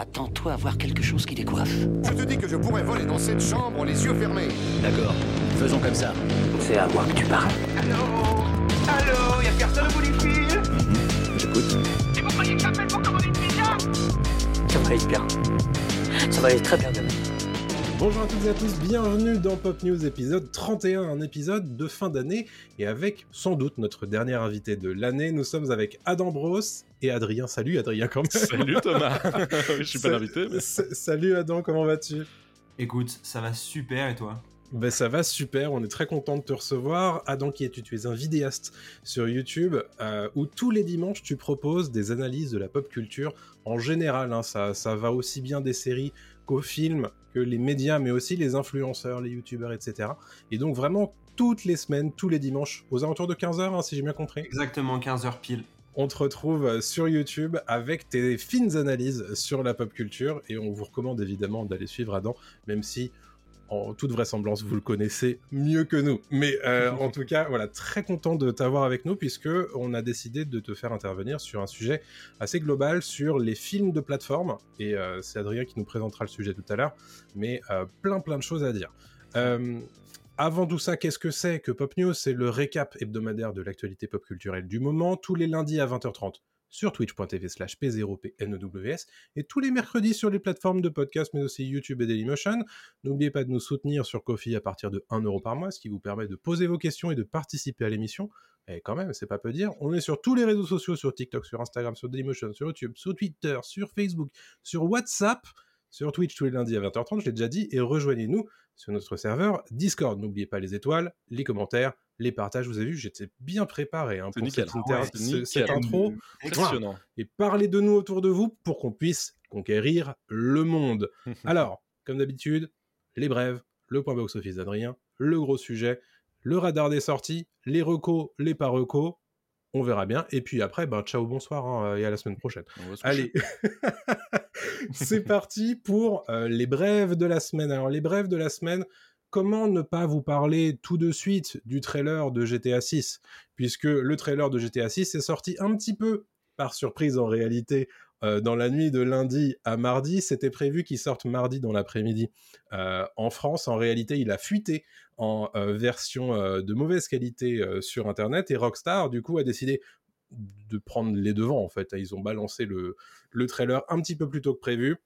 Attends-toi à voir quelque chose qui décoiffe. Je te dis que je pourrais voler dans cette chambre les yeux fermés. D'accord, faisons comme ça. C'est à moi que tu parles. Allô Allô Y'a personne au bout du fil J'écoute. Et vous croyez que j'appelle pour commander une pizza Ça va aller bien. Ça va aller très bien demain. Bonjour à toutes et à tous, bienvenue dans Pop News épisode 31, un épisode de fin d'année et avec sans doute notre dernier invité de l'année. Nous sommes avec Adam Bros et Adrien. Salut Adrien quand même. Salut Thomas Je suis pas l'invité, mais... Salut Adam, comment vas-tu? Écoute, ça va super et toi? Ben ça va super, on est très content de te recevoir. Adam qui es-tu? Tu es un vidéaste sur YouTube euh, où tous les dimanches tu proposes des analyses de la pop culture en général. Hein, ça, ça va aussi bien des séries qu'aux films, que les médias, mais aussi les influenceurs, les youtubeurs, etc. Et donc vraiment toutes les semaines, tous les dimanches, aux alentours de 15h, hein, si j'ai bien compris. Exactement, 15h pile. On te retrouve sur YouTube avec tes fines analyses sur la pop culture et on vous recommande évidemment d'aller suivre Adam, même si en toute vraisemblance, vous le connaissez mieux que nous. Mais euh, en tout cas, voilà, très content de t'avoir avec nous puisque on a décidé de te faire intervenir sur un sujet assez global sur les films de plateforme. Et euh, c'est Adrien qui nous présentera le sujet tout à l'heure, mais euh, plein plein de choses à dire. Avant tout ça, qu'est-ce que c'est que Pop News? C'est le récap hebdomadaire de l'actualité pop culturelle du moment, tous les lundis à 20h30 sur twitch.tv slash p0pnews et tous les mercredis sur les plateformes de podcast mais aussi YouTube et Dailymotion. N'oubliez pas de nous soutenir sur Kofi à partir de 1€ par mois, ce qui vous permet de poser vos questions et de participer à l'émission. Et quand même, c'est pas peu dire, on est sur tous les réseaux sociaux, sur TikTok, sur Instagram, sur Dailymotion, sur YouTube, sur Twitter, sur Facebook, sur WhatsApp, sur Twitch tous les lundis à 20h30, je l'ai déjà dit, et rejoignez-nous sur notre serveur Discord. N'oubliez pas les étoiles, les commentaires, les partages. Vous avez vu, j'étais bien préparé hein, pour nickel. cette, cette intro. Impressionnant. Et parlez de nous autour de vous pour qu'on puisse conquérir le monde. Alors, comme d'habitude, les brèves, le point box-office d'Adrien, le gros sujet, le radar des sorties, les recos, les pas recos. On verra bien. Et puis après, ben, ciao, bonsoir hein, et à la semaine prochaine. Allez, c'est parti pour euh, les brèves de la semaine. Alors, les brèves de la semaine, comment ne pas vous parler tout de suite du trailer de GTA 6 Puisque le trailer de GTA 6 est sorti un petit peu par surprise en réalité euh, dans la nuit de lundi à mardi. C'était prévu qu'il sorte mardi dans l'après-midi euh, en France. En réalité, il a fuité en euh, version de mauvaise qualité sur Internet et Rockstar, du coup, a décidé de prendre les devants en fait. Ils ont balancé le, le trailer un petit peu plus tôt que prévu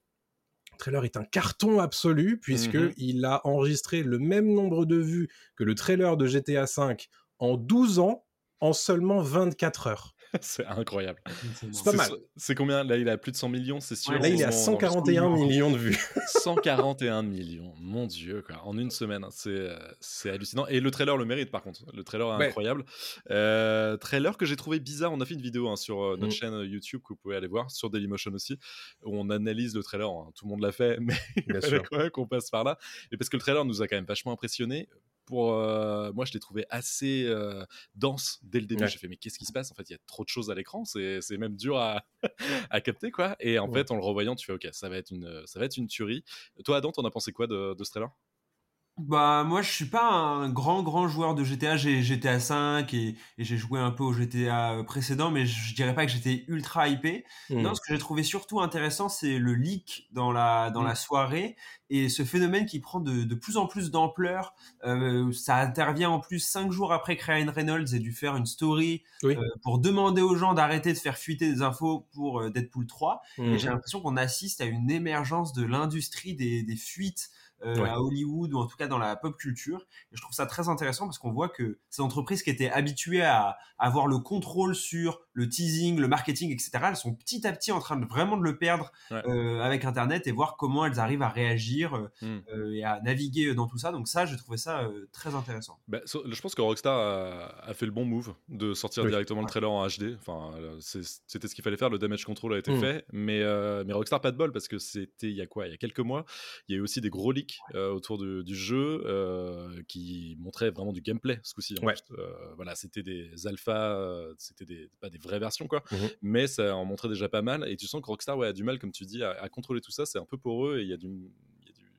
le trailer est un carton absolu puisque Mhm. il a enregistré le même nombre de vues que le trailer de GTA V en 12 ans en seulement 24 heures. c'est incroyable. C'est pas mal. C'est combien? Là, il a plus de 100 millions, c'est sûr. Ouais, Là, il est à en- 141 millions de vues. 141 millions, mon dieu, quoi. en une semaine, hein. c'est euh, c'est hallucinant. Et le trailer le mérite par contre, le trailer est Ouais. incroyable. Euh, trailer que j'ai trouvé bizarre, on a fait une vidéo hein, sur euh, notre Mm. chaîne YouTube que vous pouvez aller voir, sur Dailymotion aussi, où on analyse le trailer, hein. tout le monde l'a fait, mais Bien il fallait quand même qu'on passe par là. Et parce que le trailer nous a quand même vachement impressionné. Pour euh, moi, je l'ai trouvé assez euh, dense dès le début. Ouais. J'ai fait mais qu'est-ce qui se passe? En fait, il y a trop de choses à l'écran. C'est même dur à, à capter quoi. Et en Ouais. fait, en le revoyant, tu fais ok, ça va être une ça va être une tuerie. Toi, Adam, t'en as pensé quoi de, de ce trailer? Bah moi je suis pas un grand grand joueur de GTA, j'ai GTA 5 et, et j'ai joué un peu au GTA précédent mais je dirais pas que j'étais ultra hypé. Non, ce que j'ai trouvé surtout intéressant c'est le leak dans la dans la soirée et ce phénomène qui prend de, de plus en plus d'ampleur. Euh, ça intervient en plus cinq jours après que Ryan Reynolds ait dû faire une story Oui. euh, pour demander aux gens d'arrêter de faire fuiter des infos pour euh, Deadpool 3 Mhm. et j'ai l'impression qu'on assiste à une émergence de l'industrie des, des fuites euh, Ouais. à Hollywood ou en tout cas dans la pop culture. Et je trouve ça très intéressant parce qu'on voit que ces entreprises qui étaient habituées à, avoir le contrôle sur le teasing, le marketing, etc., elles sont petit à petit en train de vraiment de le perdre Ouais. euh, avec Internet et voir comment elles arrivent à réagir euh, Hmm. euh, et à naviguer dans tout ça. Donc ça, j'ai trouvé ça euh, très intéressant. Bah, so- je pense que Rockstar a, a fait le bon move de sortir Oui. directement le trailer en HD. Enfin, c'était ce qu'il fallait faire. Le damage control a été Mm. fait, mais, euh, mais Rockstar pas de bol parce que c'était il y a quoi? Il y a quelques mois. Il y a eu aussi des gros leaks euh, autour du, du jeu euh, qui montraient vraiment du gameplay ce coup-ci. en Ouais. Euh, voilà, c'était des alphas, c'était des, pas des vraies versions quoi, Mhm. mais ça en montrait déjà pas mal. Et tu sens que Rockstar ouais, a du mal, comme tu dis, à, à contrôler tout ça. C'est un peu pour eux et il y a du-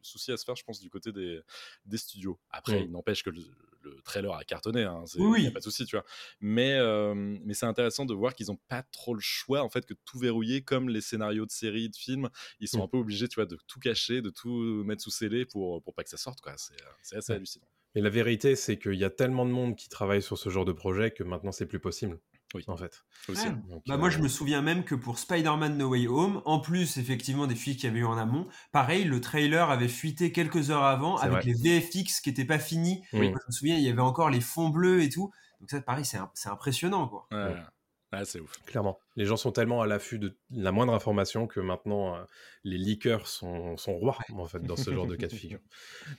souci à se faire, je pense, du côté des, des studios. Après, il n'empêche que le, le trailer a cartonné, hein, c'est- Oui, y a pas de souci, tu vois. Mais, euh, mais c'est intéressant de voir qu'ils n'ont pas trop le choix, en fait, que tout verrouiller, comme les scénarios de séries, de films, ils sont Mm. un peu obligés, tu vois, de tout cacher, de tout mettre sous scellé pour, pour pas que ça sorte, quoi. C'est euh, c'est assez hallucinant. Mais la vérité, c'est qu'il y a tellement de monde qui travaille sur ce genre de projet que maintenant, c'est plus possible. Oui. En fait. Aussi. Ouais. Donc, Bah euh, moi je me souviens même que pour Spider-Man No Way Home, en plus effectivement des fuites qu'il y avait eu en amont, pareil le trailer avait fuité quelques heures avant avec vrai. les VFX qui n'étaient pas finis. Oui. Moi, je me souviens il y avait encore les fonds bleus et tout. Donc ça pareil c'est impressionnant quoi. Ouais. Ouais, c'est ouf. Clairement. Les gens sont tellement à l'affût de la moindre information que maintenant, euh, les leakers sont, sont rois, en fait, dans ce genre de cas de figure.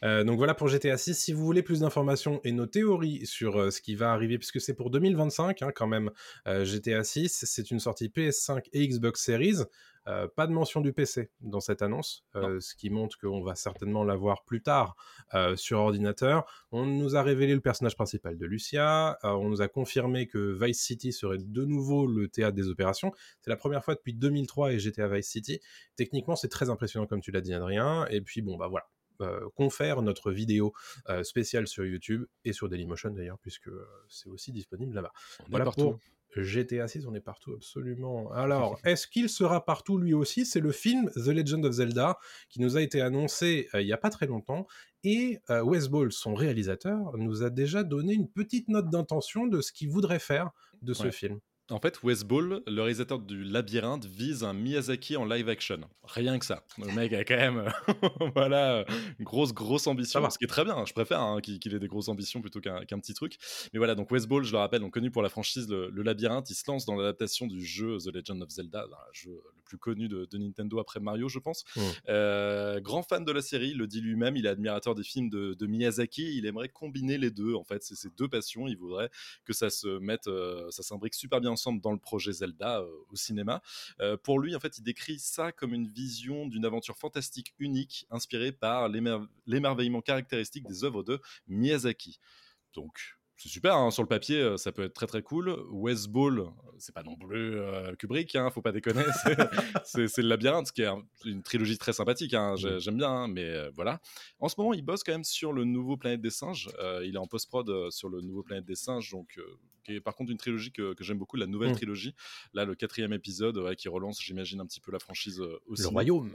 Euh, donc voilà pour GTA 6. Si vous voulez plus d'informations et nos théories sur euh, ce qui va arriver, puisque c'est pour 2025, hein, quand même, GTA 6, c'est une sortie PS5 et Xbox Series. Euh, pas de mention du PC dans cette annonce, euh, ce qui montre qu'on va certainement l'avoir plus tard euh, sur ordinateur. On nous a révélé le personnage principal de Lucia, on nous a confirmé que Vice City serait de nouveau le théâtre des opérations. C'est la première fois depuis 2003 et GTA Vice City. Techniquement, c'est très impressionnant comme tu l'as dit Adrien. Et puis bon bah voilà. Euh, confère notre vidéo euh, spéciale sur YouTube et sur Dailymotion d'ailleurs, puisque euh, c'est aussi disponible là-bas. Voilà partout. pour GTA 6, on est partout absolument. Alors, est-ce qu'il sera partout lui aussi? C'est le film The Legend of Zelda qui nous a été annoncé euh, il n'y a pas très longtemps. Et euh, Wes Ball, son réalisateur, nous a déjà donné une petite note d'intention de ce qu'il voudrait faire de ce Ouais. film. En fait, Wes Ball, le réalisateur du Labyrinthe, vise un Miyazaki en live action. Rien que ça. Le mec a quand même, voilà, une grosse, grosse ambition. Ce qui est très bien. Je préfère hein, qu'il ait des grosses ambitions plutôt qu'un petit truc. Mais voilà, donc Wes Ball, je le rappelle, donc connu pour la franchise Le, le Labyrinthe, il se lance dans l'adaptation du jeu The Legend of Zelda, un jeu le plus connu de, de Nintendo après Mario, je pense. Euh, grand fan de la série, il le dit lui-même, il est admirateur des films de, de Miyazaki. Il aimerait combiner les deux. En fait, c'est ces deux passions. Il voudrait que ça se mette, euh, ça s'imbrique super bien ensemble dans le projet Zelda euh, au cinéma. Pour lui, en fait, il décrit ça comme une vision d'une aventure fantastique unique, inspirée par l'émer- l'émerveillement caractéristique des œuvres de Miyazaki. Donc, c'est super, hein, sur le papier, euh, ça peut être très très cool. Wes Ball, c'est pas non plus euh, Kubrick, hein, faut pas déconner. c'est- le labyrinthe, qui est un- une trilogie très sympathique, hein, Mm. j'aime bien, hein, mais euh, voilà. En ce moment, il bosse quand même sur le nouveau Planète des Singes. Euh, il est en post-prod euh, sur le nouveau Planète des Singes, donc, euh, qui est par contre une trilogie que, que j'aime beaucoup, la nouvelle Mm. trilogie. Là, le quatrième épisode ouais, qui relance, j'imagine, un petit peu la franchise euh, au Le royaume.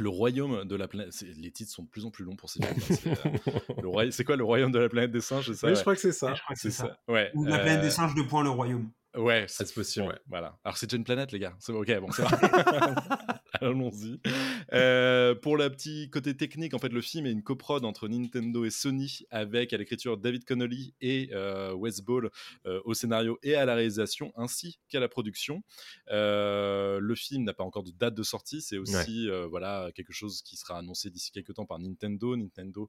Le royaume de la planète. c'est- Les titres sont de plus en plus longs pour ces films. c'est, euh, roya- C'est quoi le royaume de la planète des singes c'est ça, Oui, ouais. je crois que c'est ça. Je crois que C'est c'est ça. ça. Ouais. Ou la planète euh, des singes de point le royaume. Ouais, se possible, ouais. Voilà. Alors c'est une planète, les gars. C'est ok, bon, c'est Allons-y. Euh, pour la petite côté technique, en fait, le film est une coprode entre Nintendo et Sony, avec à l'écriture David Connolly et euh, Wes Ball euh, au scénario et à la réalisation, ainsi qu'à la production. Euh, le film n'a pas encore de date de sortie. C'est aussi voilà quelque chose qui sera annoncé d'ici quelques temps par Nintendo. Nintendo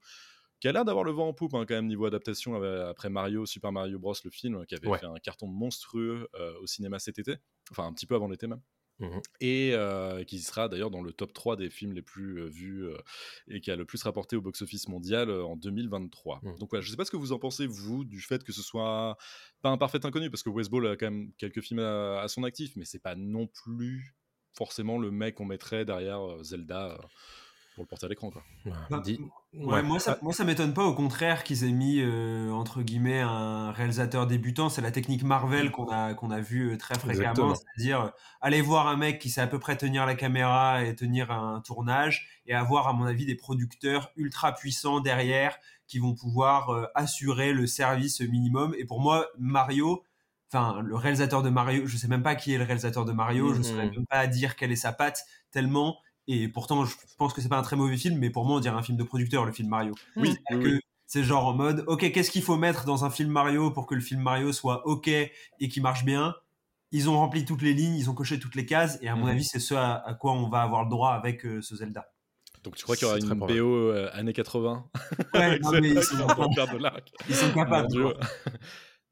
qui a l'air d'avoir le vent en poupe hein, quand même niveau adaptation après Mario, Super Mario Bros, le film, qui avait Ouais. fait un carton monstrueux euh, au cinéma cet été, enfin un petit peu avant l'été même. Mhm. Et euh, qui sera d'ailleurs dans le top 3 des films les plus euh, vus euh, et qui a le plus rapporté au box-office mondial en 2023. Mhm. Donc voilà, je sais pas ce que vous en pensez, vous, du fait que ce soit pas un parfait inconnu, parce que Wes Ball a quand même quelques films à, à son actif, mais c'est pas non plus forcément le mec qu'on mettrait derrière Zelda pour le porter à l'écran. quoi. Bah, Dis- Ouais, ouais. moi ça, moi ça m'étonne pas, au contraire qu'ils aient mis euh, entre guillemets un réalisateur débutant. C'est la technique Marvel qu'on a qu'on a vu euh, très fréquemment, Exactement. c'est-à-dire euh, aller voir un mec qui sait à peu près tenir la caméra et tenir un tournage, et avoir à mon avis des producteurs ultra puissants derrière qui vont pouvoir euh, assurer le service minimum. Et pour moi, Mario, enfin le réalisateur de Mario, je sais même pas qui est le réalisateur de Mario, je Mhm. saurais même pas à dire quelle est sa patte tellement. Et pourtant, je pense que c'est pas un très mauvais film, mais pour moi, on dirait un film de producteur, le film Mario. Oui, oui, Que oui. C'est genre en mode, ok, qu'est-ce qu'il faut mettre dans un film Mario pour que le film Mario soit ok et qui marche bien? Ils ont rempli toutes les lignes, ils ont coché toutes les cases, et à mon Mhm. avis, c'est ce à, à quoi on va avoir le droit avec euh, ce Zelda. Donc tu crois qu'il y aura une. BO euh, années 80 Ouais, non, mais ils sont, ils sont capables.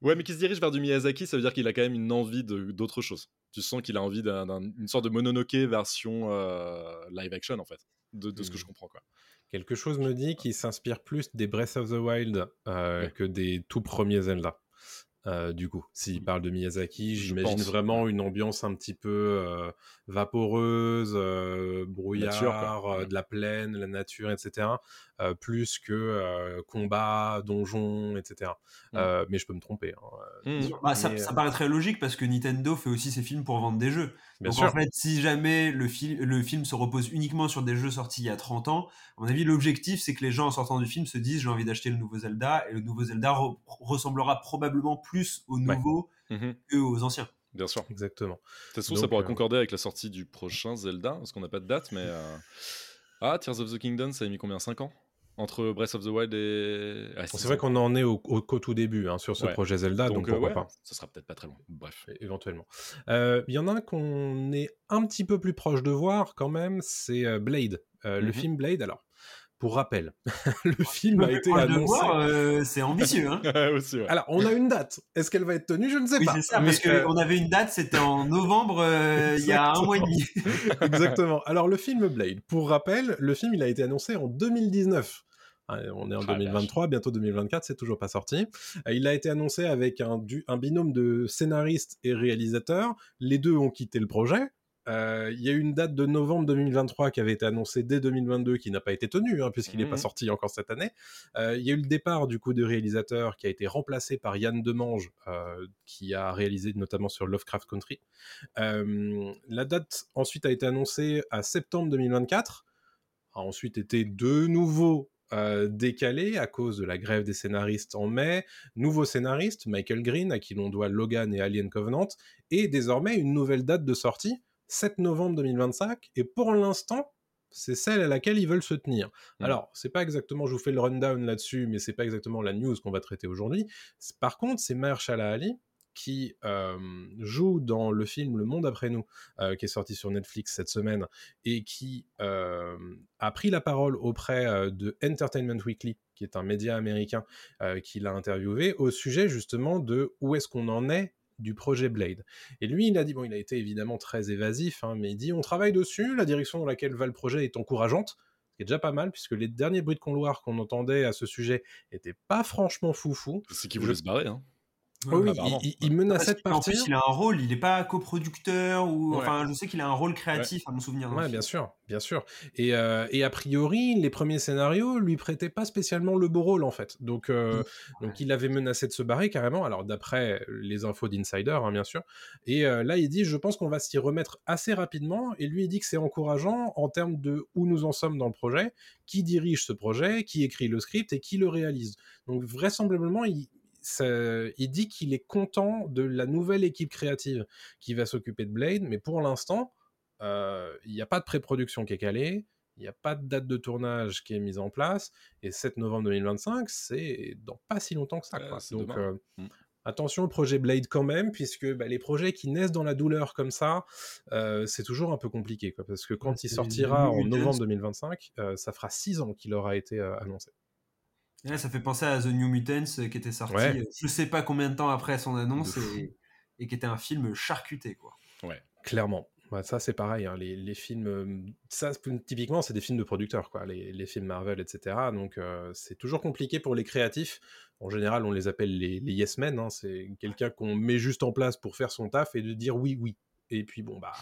Ouais, mais qui se dirige vers du Miyazaki, ça veut dire qu'il a quand même une envie d'autre chose. Tu sens qu'il a envie d'un- d'un- d'une sorte de Mononoke version euh, live action, en fait, de, de ce que je comprends. Quoi. Quelque chose me dit qu'il s'inspire plus des Breath of the Wild euh, Ouais. que des tout premiers Zelda. Euh, du coup, s'il parle de Miyazaki, j'imagine vraiment une ambiance un petit peu euh, vaporeuse, euh, brouillard, Nature, euh, de la plaine, la nature, etc. euh, plus que euh, combat, donjon, etc. Mm. Euh, mais je peux me tromper. hein, Mmh. Bah, ça, Mais, ça euh, paraît très logique parce que Nintendo fait aussi ses films pour vendre des jeux. Bien Donc sûr. en fait, si jamais le, fil- le film se repose uniquement sur des jeux sortis il y a 30 ans, à mon avis, l'objectif c'est que les gens en sortant du film se disent j'ai envie d'acheter le nouveau Zelda et le nouveau Zelda re- ressemblera probablement plus au Ouais. nouveau Mhm, que aux anciens. Bien sûr. Exactement. De toute façon, Donc, ça pourra euh, concorder avec la sortie du prochain Zelda, parce qu'on n'a pas de date, mais. euh, Ah, Tears of the Kingdom, ça a mis combien? 5 ans? Entre Breath of the Wild et. Ah, c'est vrai qu'on en est au, tout début hein, sur ce Ouais. projet Zelda, donc, euh, pourquoi ouais, pas Ça sera peut-être pas très loin. Bref. é- éventuellement. Euh, Il y en a un qu'on est un petit peu plus proche de voir quand même, c'est euh, Blade. Euh, Le Mhm. film Blade, alors, pour rappel, le film a été annoncé... euh, c'est ambitieux. Hein Aussi, ouais. Alors, on a une date. Est-ce qu'elle va être tenue? Je ne sais oui, pas. c'est ça, Mais, parce euh, qu'on avait une date, c'était en novembre, euh, il y a un mois et demi. Exactement. Alors, le film Blade, pour rappel, le film, il a été annoncé en 2019. Hein, On est en Ah, 2023, bientôt 2024, c'est toujours pas sorti. Euh, Il a été annoncé avec un, du- un binôme de scénaristes et réalisateurs. Les deux ont quitté le projet. Euh, Il y a eu une date de novembre 2023 qui avait été annoncée dès 2022 qui n'a pas été tenue hein, puisqu'il n'est Mhm. pas sorti encore cette année. Euh, Il y a eu le départ du coup de réalisateur qui a été remplacé par Yann Demange euh, qui a réalisé notamment sur Lovecraft Country. La date ensuite a été annoncée à septembre 2024, a ensuite été de nouveau euh, décalée à cause de la grève des scénaristes en mai. Nouveau scénariste, Michael Green, à qui l'on doit Logan et Alien Covenant, et désormais une nouvelle date de sortie, 7 novembre 2025, et pour l'instant, c'est celle à laquelle ils veulent se tenir. Mm. Alors, c'est pas exactement, je vous fais le rundown là-dessus, mais c'est pas exactement la news qu'on va traiter aujourd'hui. Par contre, c'est Mahershala Ali qui euh, joue dans le film Le Monde après nous, euh, qui est sorti sur Netflix cette semaine, et qui euh, a pris la parole auprès de Entertainment Weekly, qui est un média américain qui l'a interviewé, au sujet justement de où est-ce qu'on en est du projet Blade. Et lui, il a dit, bon, il a été évidemment très évasif, hein, mais il dit, on travaille dessus, la direction dans laquelle va le projet est encourageante, ce qui est déjà pas mal, puisque les derniers bruits de couloir qu'on entendait à ce sujet étaient pas franchement foufou. C'est qu'il voulait Je- se barrer. Hein. Oh oui, apparemment. il, menaçait de partir. plus, il a un rôle, il n'est pas coproducteur ou. Ouais. Enfin, je sais qu'il a un rôle créatif, à mon souvenir. Ouais, film. bien sûr, bien sûr. Et, euh, et a priori, les premiers scénarios lui prêtaient pas spécialement le beau rôle en fait. Donc, euh, donc il avait menacé de se barrer carrément. Alors d'après les infos d'insider, hein, bien sûr. Et euh, là, il dit, je pense qu'on va s'y remettre assez rapidement. Et lui, il dit que c'est encourageant en termes de où nous en sommes dans le projet, qui dirige ce projet, qui écrit le script et qui le réalise. Donc vraisemblablement, il ça- il dit qu'il est content de la nouvelle équipe créative qui va s'occuper de Blade, mais pour l'instant, euh, il n'y a pas de pré-production qui est calée, il n'y a pas de date de tournage qui est mise en place, et 7 novembre 2025, c'est dans pas si longtemps que ça. Quoi. c'est Donc euh, Mm. attention au projet Blade quand même, puisque bah, les projets qui naissent dans la douleur comme ça, euh, c'est toujours un peu compliqué, quoi, parce que quand il sortira en novembre 2025, euh, ça fera 6 ans qu'il aura été annoncé. Là, ça fait penser à The New Mutants euh, qui était sorti Ouais. euh, je sais pas combien de temps après son annonce et, et qui était un film charcuté. Quoi. Clairement. Bah, ça, c'est pareil. hein, Les, les films. euh, Ça, typiquement, c'est des films de producteurs, quoi. Les, les films Marvel, etc. Donc, euh, c'est toujours compliqué pour les créatifs. En général, on les appelle les, les yes men. hein, C'est quelqu'un qu'on met juste en place pour faire son taf et de dire oui, oui. Et puis, bon, bah.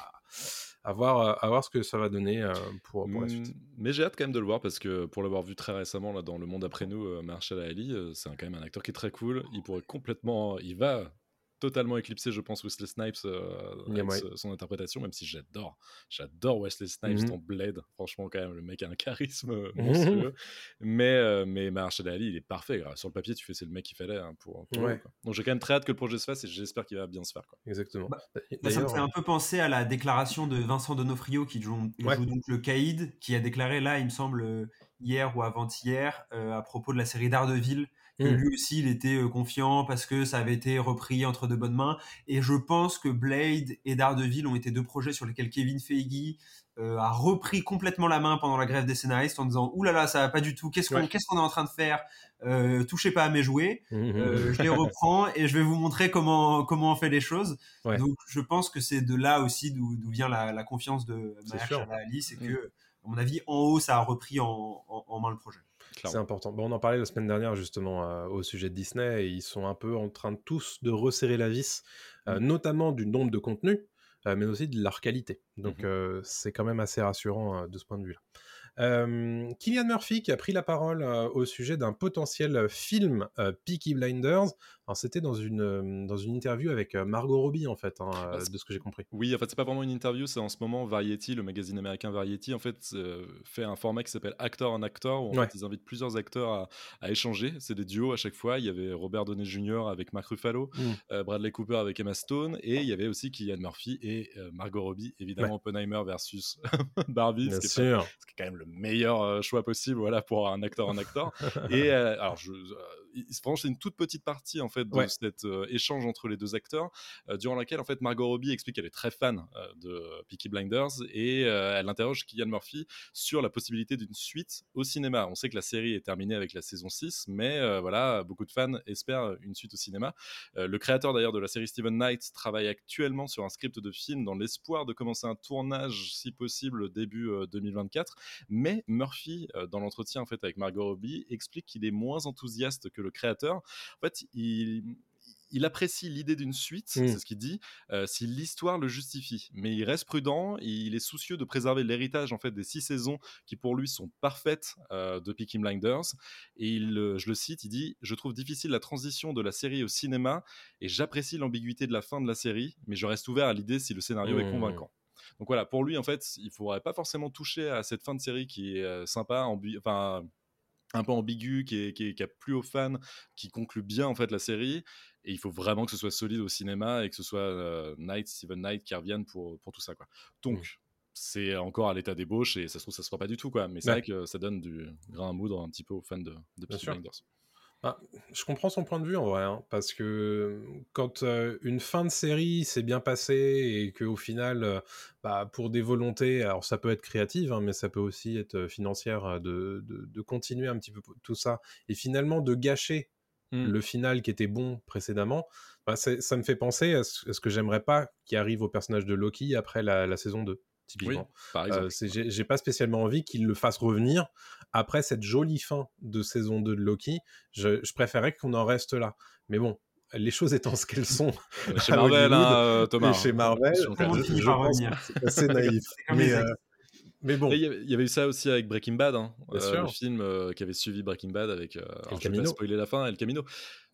À voir, à voir ce que ça va donner euh, pour, pour la suite. Mm, Mais j'ai hâte quand même de le voir parce que pour l'avoir vu très récemment là, dans Le Monde après nous, euh, Marshall Ali, euh, c'est quand même un acteur qui est très cool. Il pourrait complètement. Il va totalement éclipser, je pense, Wesley Snipes euh, Yeah, avec ouais. ce- son interprétation, même si j'adore. J'adore Wesley Snipes Mhm. dans Blade. Franchement, quand même, le mec a un charisme monstrueux. mais, euh, mais Marshall Ali, il est parfait. grave. Sur le papier, tu fais c'est le mec qu'il fallait hein, pour. pour Ouais. eux, quoi. Donc j'ai quand même très hâte que le projet se fasse et j'espère qu'il va bien se faire. Quoi. Exactement. Bah, Bah, ça me fait un peu penser à la déclaration de Vincent Donofrio qui joue, Ouais. joue donc le Caïd, qui a déclaré là, il me semble, euh, hier ou avant-hier, euh, à propos de la série Daredevil, Mm. lui aussi il était euh, confiant parce que ça avait été repris entre de bonnes mains. Et je pense que Blade et Daredevil ont été deux projets sur lesquels Kevin Feige euh, a repris complètement la main pendant la grève des scénaristes en disant Ouh là là, ça va pas du tout, qu'est-ce qu'on Ouais. est en train de faire? Euh, Touchez pas à mes jouets. Mhm. Euh, je les reprends et je vais vous montrer comment, comment on fait les choses. Ouais. Donc, je pense que c'est de là aussi d'où vient la, la confiance de. Mahershala Ali, c'est Mm. que, à mon avis, en haut, ça a repris en, en- en main le projet. C'est important. Bon, on en parlait la semaine dernière justement euh, au sujet de Disney et ils sont un peu en train tous de resserrer la vis, euh, Mm. notamment du nombre de contenus, euh, mais aussi de leur qualité. Donc euh, c'est quand même assez rassurant de ce point de vue-là. Euh, Killian Murphy qui a pris la parole euh, au sujet d'un potentiel film euh, Peaky Blinders. C'était dans une dans une interview avec Margot Robbie en fait, hein, c'est- de ce que j'ai compris. Oui, en fait, c'est pas vraiment une interview, c'est en ce moment Variety, le magazine américain Variety, en fait, euh, fait un format qui s'appelle Actor en Actor, où en Ouais. fait, ils invitent plusieurs acteurs à, à échanger. C'est des duos à chaque fois. Il y avait Robert Downey Jr. avec Mark Ruffalo, Mm. euh, Bradley Cooper avec Emma Stone, et il y avait aussi Killian Murphy et euh, Margot Robbie, évidemment Oppenheimer versus Barbie, Bien ce qui, est pas- sûr. ce qui est quand même le meilleur choix possible, voilà, pour un acteur en acteur. et alors, je, il- franchement, c'est une toute petite partie en fait de Ouais. cet euh, échange entre les deux acteurs, euh, durant laquelle en fait Margot Robbie explique qu'elle est très fan euh, de Peaky Blinders et elle interroge Killian Murphy sur la possibilité d'une suite au cinéma. On sait que la série est terminée avec la saison 6, mais euh, voilà, beaucoup de fans espèrent une suite au cinéma. Euh, le créateur d'ailleurs de la série Steven Knight travaille actuellement sur un script de film dans l'espoir de commencer un tournage si possible début euh, 2024. Mais Murphy, dans l'entretien en fait avec Margot Robbie, explique qu'il est moins enthousiaste que le créateur. En fait, il il apprécie l'idée d'une suite, Mm. c'est ce qu'il dit, euh, si l'histoire le justifie. Mais il reste prudent, il est soucieux de préserver l'héritage en fait des six saisons qui pour lui sont parfaites euh, de Peaky Blinders. Et il, euh, je le cite, il dit Je trouve difficile la transition de la série au cinéma et j'apprécie l'ambiguïté de la fin de la série, mais je reste ouvert à l'idée si le scénario est Mm. convaincant. Donc voilà, pour lui, en fait, il faudrait pas forcément toucher à cette fin de série qui est sympa, enfin un peu ambigu, qui, est, qui, est- qui a plu aux fans, qui conclut bien en fait la série. Et il faut vraiment que ce soit solide au cinéma et que ce soit euh, Knight, Steven Knight qui revienne pour, pour tout ça. Quoi. Donc, Mm. c'est encore à l'état d'ébauche et ça se trouve, ça se fera pas du tout. Quoi. Mais c'est Ouais. vrai que ça donne du grain à moudre un petit peu aux fans de, de Peaky. Blinders. Ah, je comprends son point de vue en vrai, hein, parce que quand euh, une fin de série s'est bien passée et qu'au final, euh, bah, pour des volontés, alors ça peut être créative, hein, mais ça peut aussi être financière, de, de, de continuer un petit peu tout ça, et finalement de gâcher Mm. le final qui était bon précédemment, bah, ça me fait penser à ce, à ce que j'aimerais pas qui arrive au personnage de Loki après la, la saison 2, Oui, typiquement. par exemple. Euh, j'ai pas spécialement envie qu'il le fasse revenir après cette jolie fin de saison 2 de Loki. Je, je préférais qu'on en reste là. Mais bon, les choses étant ce qu'elles sont chez à Marvel, hein, euh, Thomas. et chez hein. Marvel, c'est assez naïf. mais, euh, bon, Il y, avait- il y avait eu ça aussi avec Breaking Bad, hein, Bien euh, sûr. le film euh, qui avait suivi Breaking Bad avec. euh, alors, je vais pas Camino. spoiler la fin, El Camino,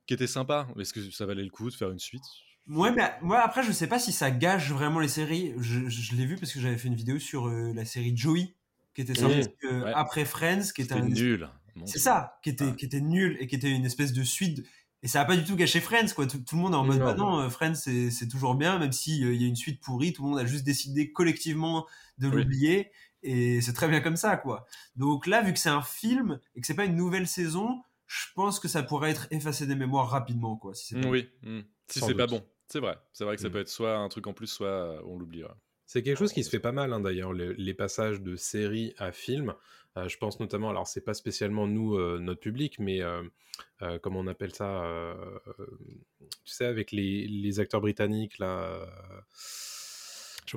qui était sympa. Est-ce que ça valait le coup de faire une suite? Ouais, mais moi après, je sais pas si ça gâche vraiment les séries. Je, je l'ai vu parce que j'avais fait une vidéo sur euh, la série Joey qui était sortie euh, ouais. après Friends, qui était C'était un nul. C'est ça, qui était, qui était nul et qui était une espèce de suite. Et ça a pas du tout gâché Friends, quoi. Tout, tout le monde est en mode, Non. bah non, euh, Friends, c'est c'est toujours bien, même s'il y a une suite pourrie, tout le monde a juste décidé collectivement de Oui. l'oublier. Et c'est très bien comme ça, quoi. Donc là, vu que c'est un film et que c'est pas une nouvelle saison, je pense que ça pourrait être effacé des mémoires rapidement, quoi. Si c'est pas- oui, si c'est pas doute. bon. C'est vrai. C'est vrai que ça Mm. peut être soit un truc en plus, soit euh, on l'oublie. ouais. C'est quelque chose qui se fait pas mal hein, d'ailleurs, le- les passages de série à film. Euh, je pense notamment, alors c'est pas spécialement nous, euh, notre public, mais euh, euh, comment on appelle ça euh, euh, Tu sais, avec les, les acteurs britanniques, là. euh,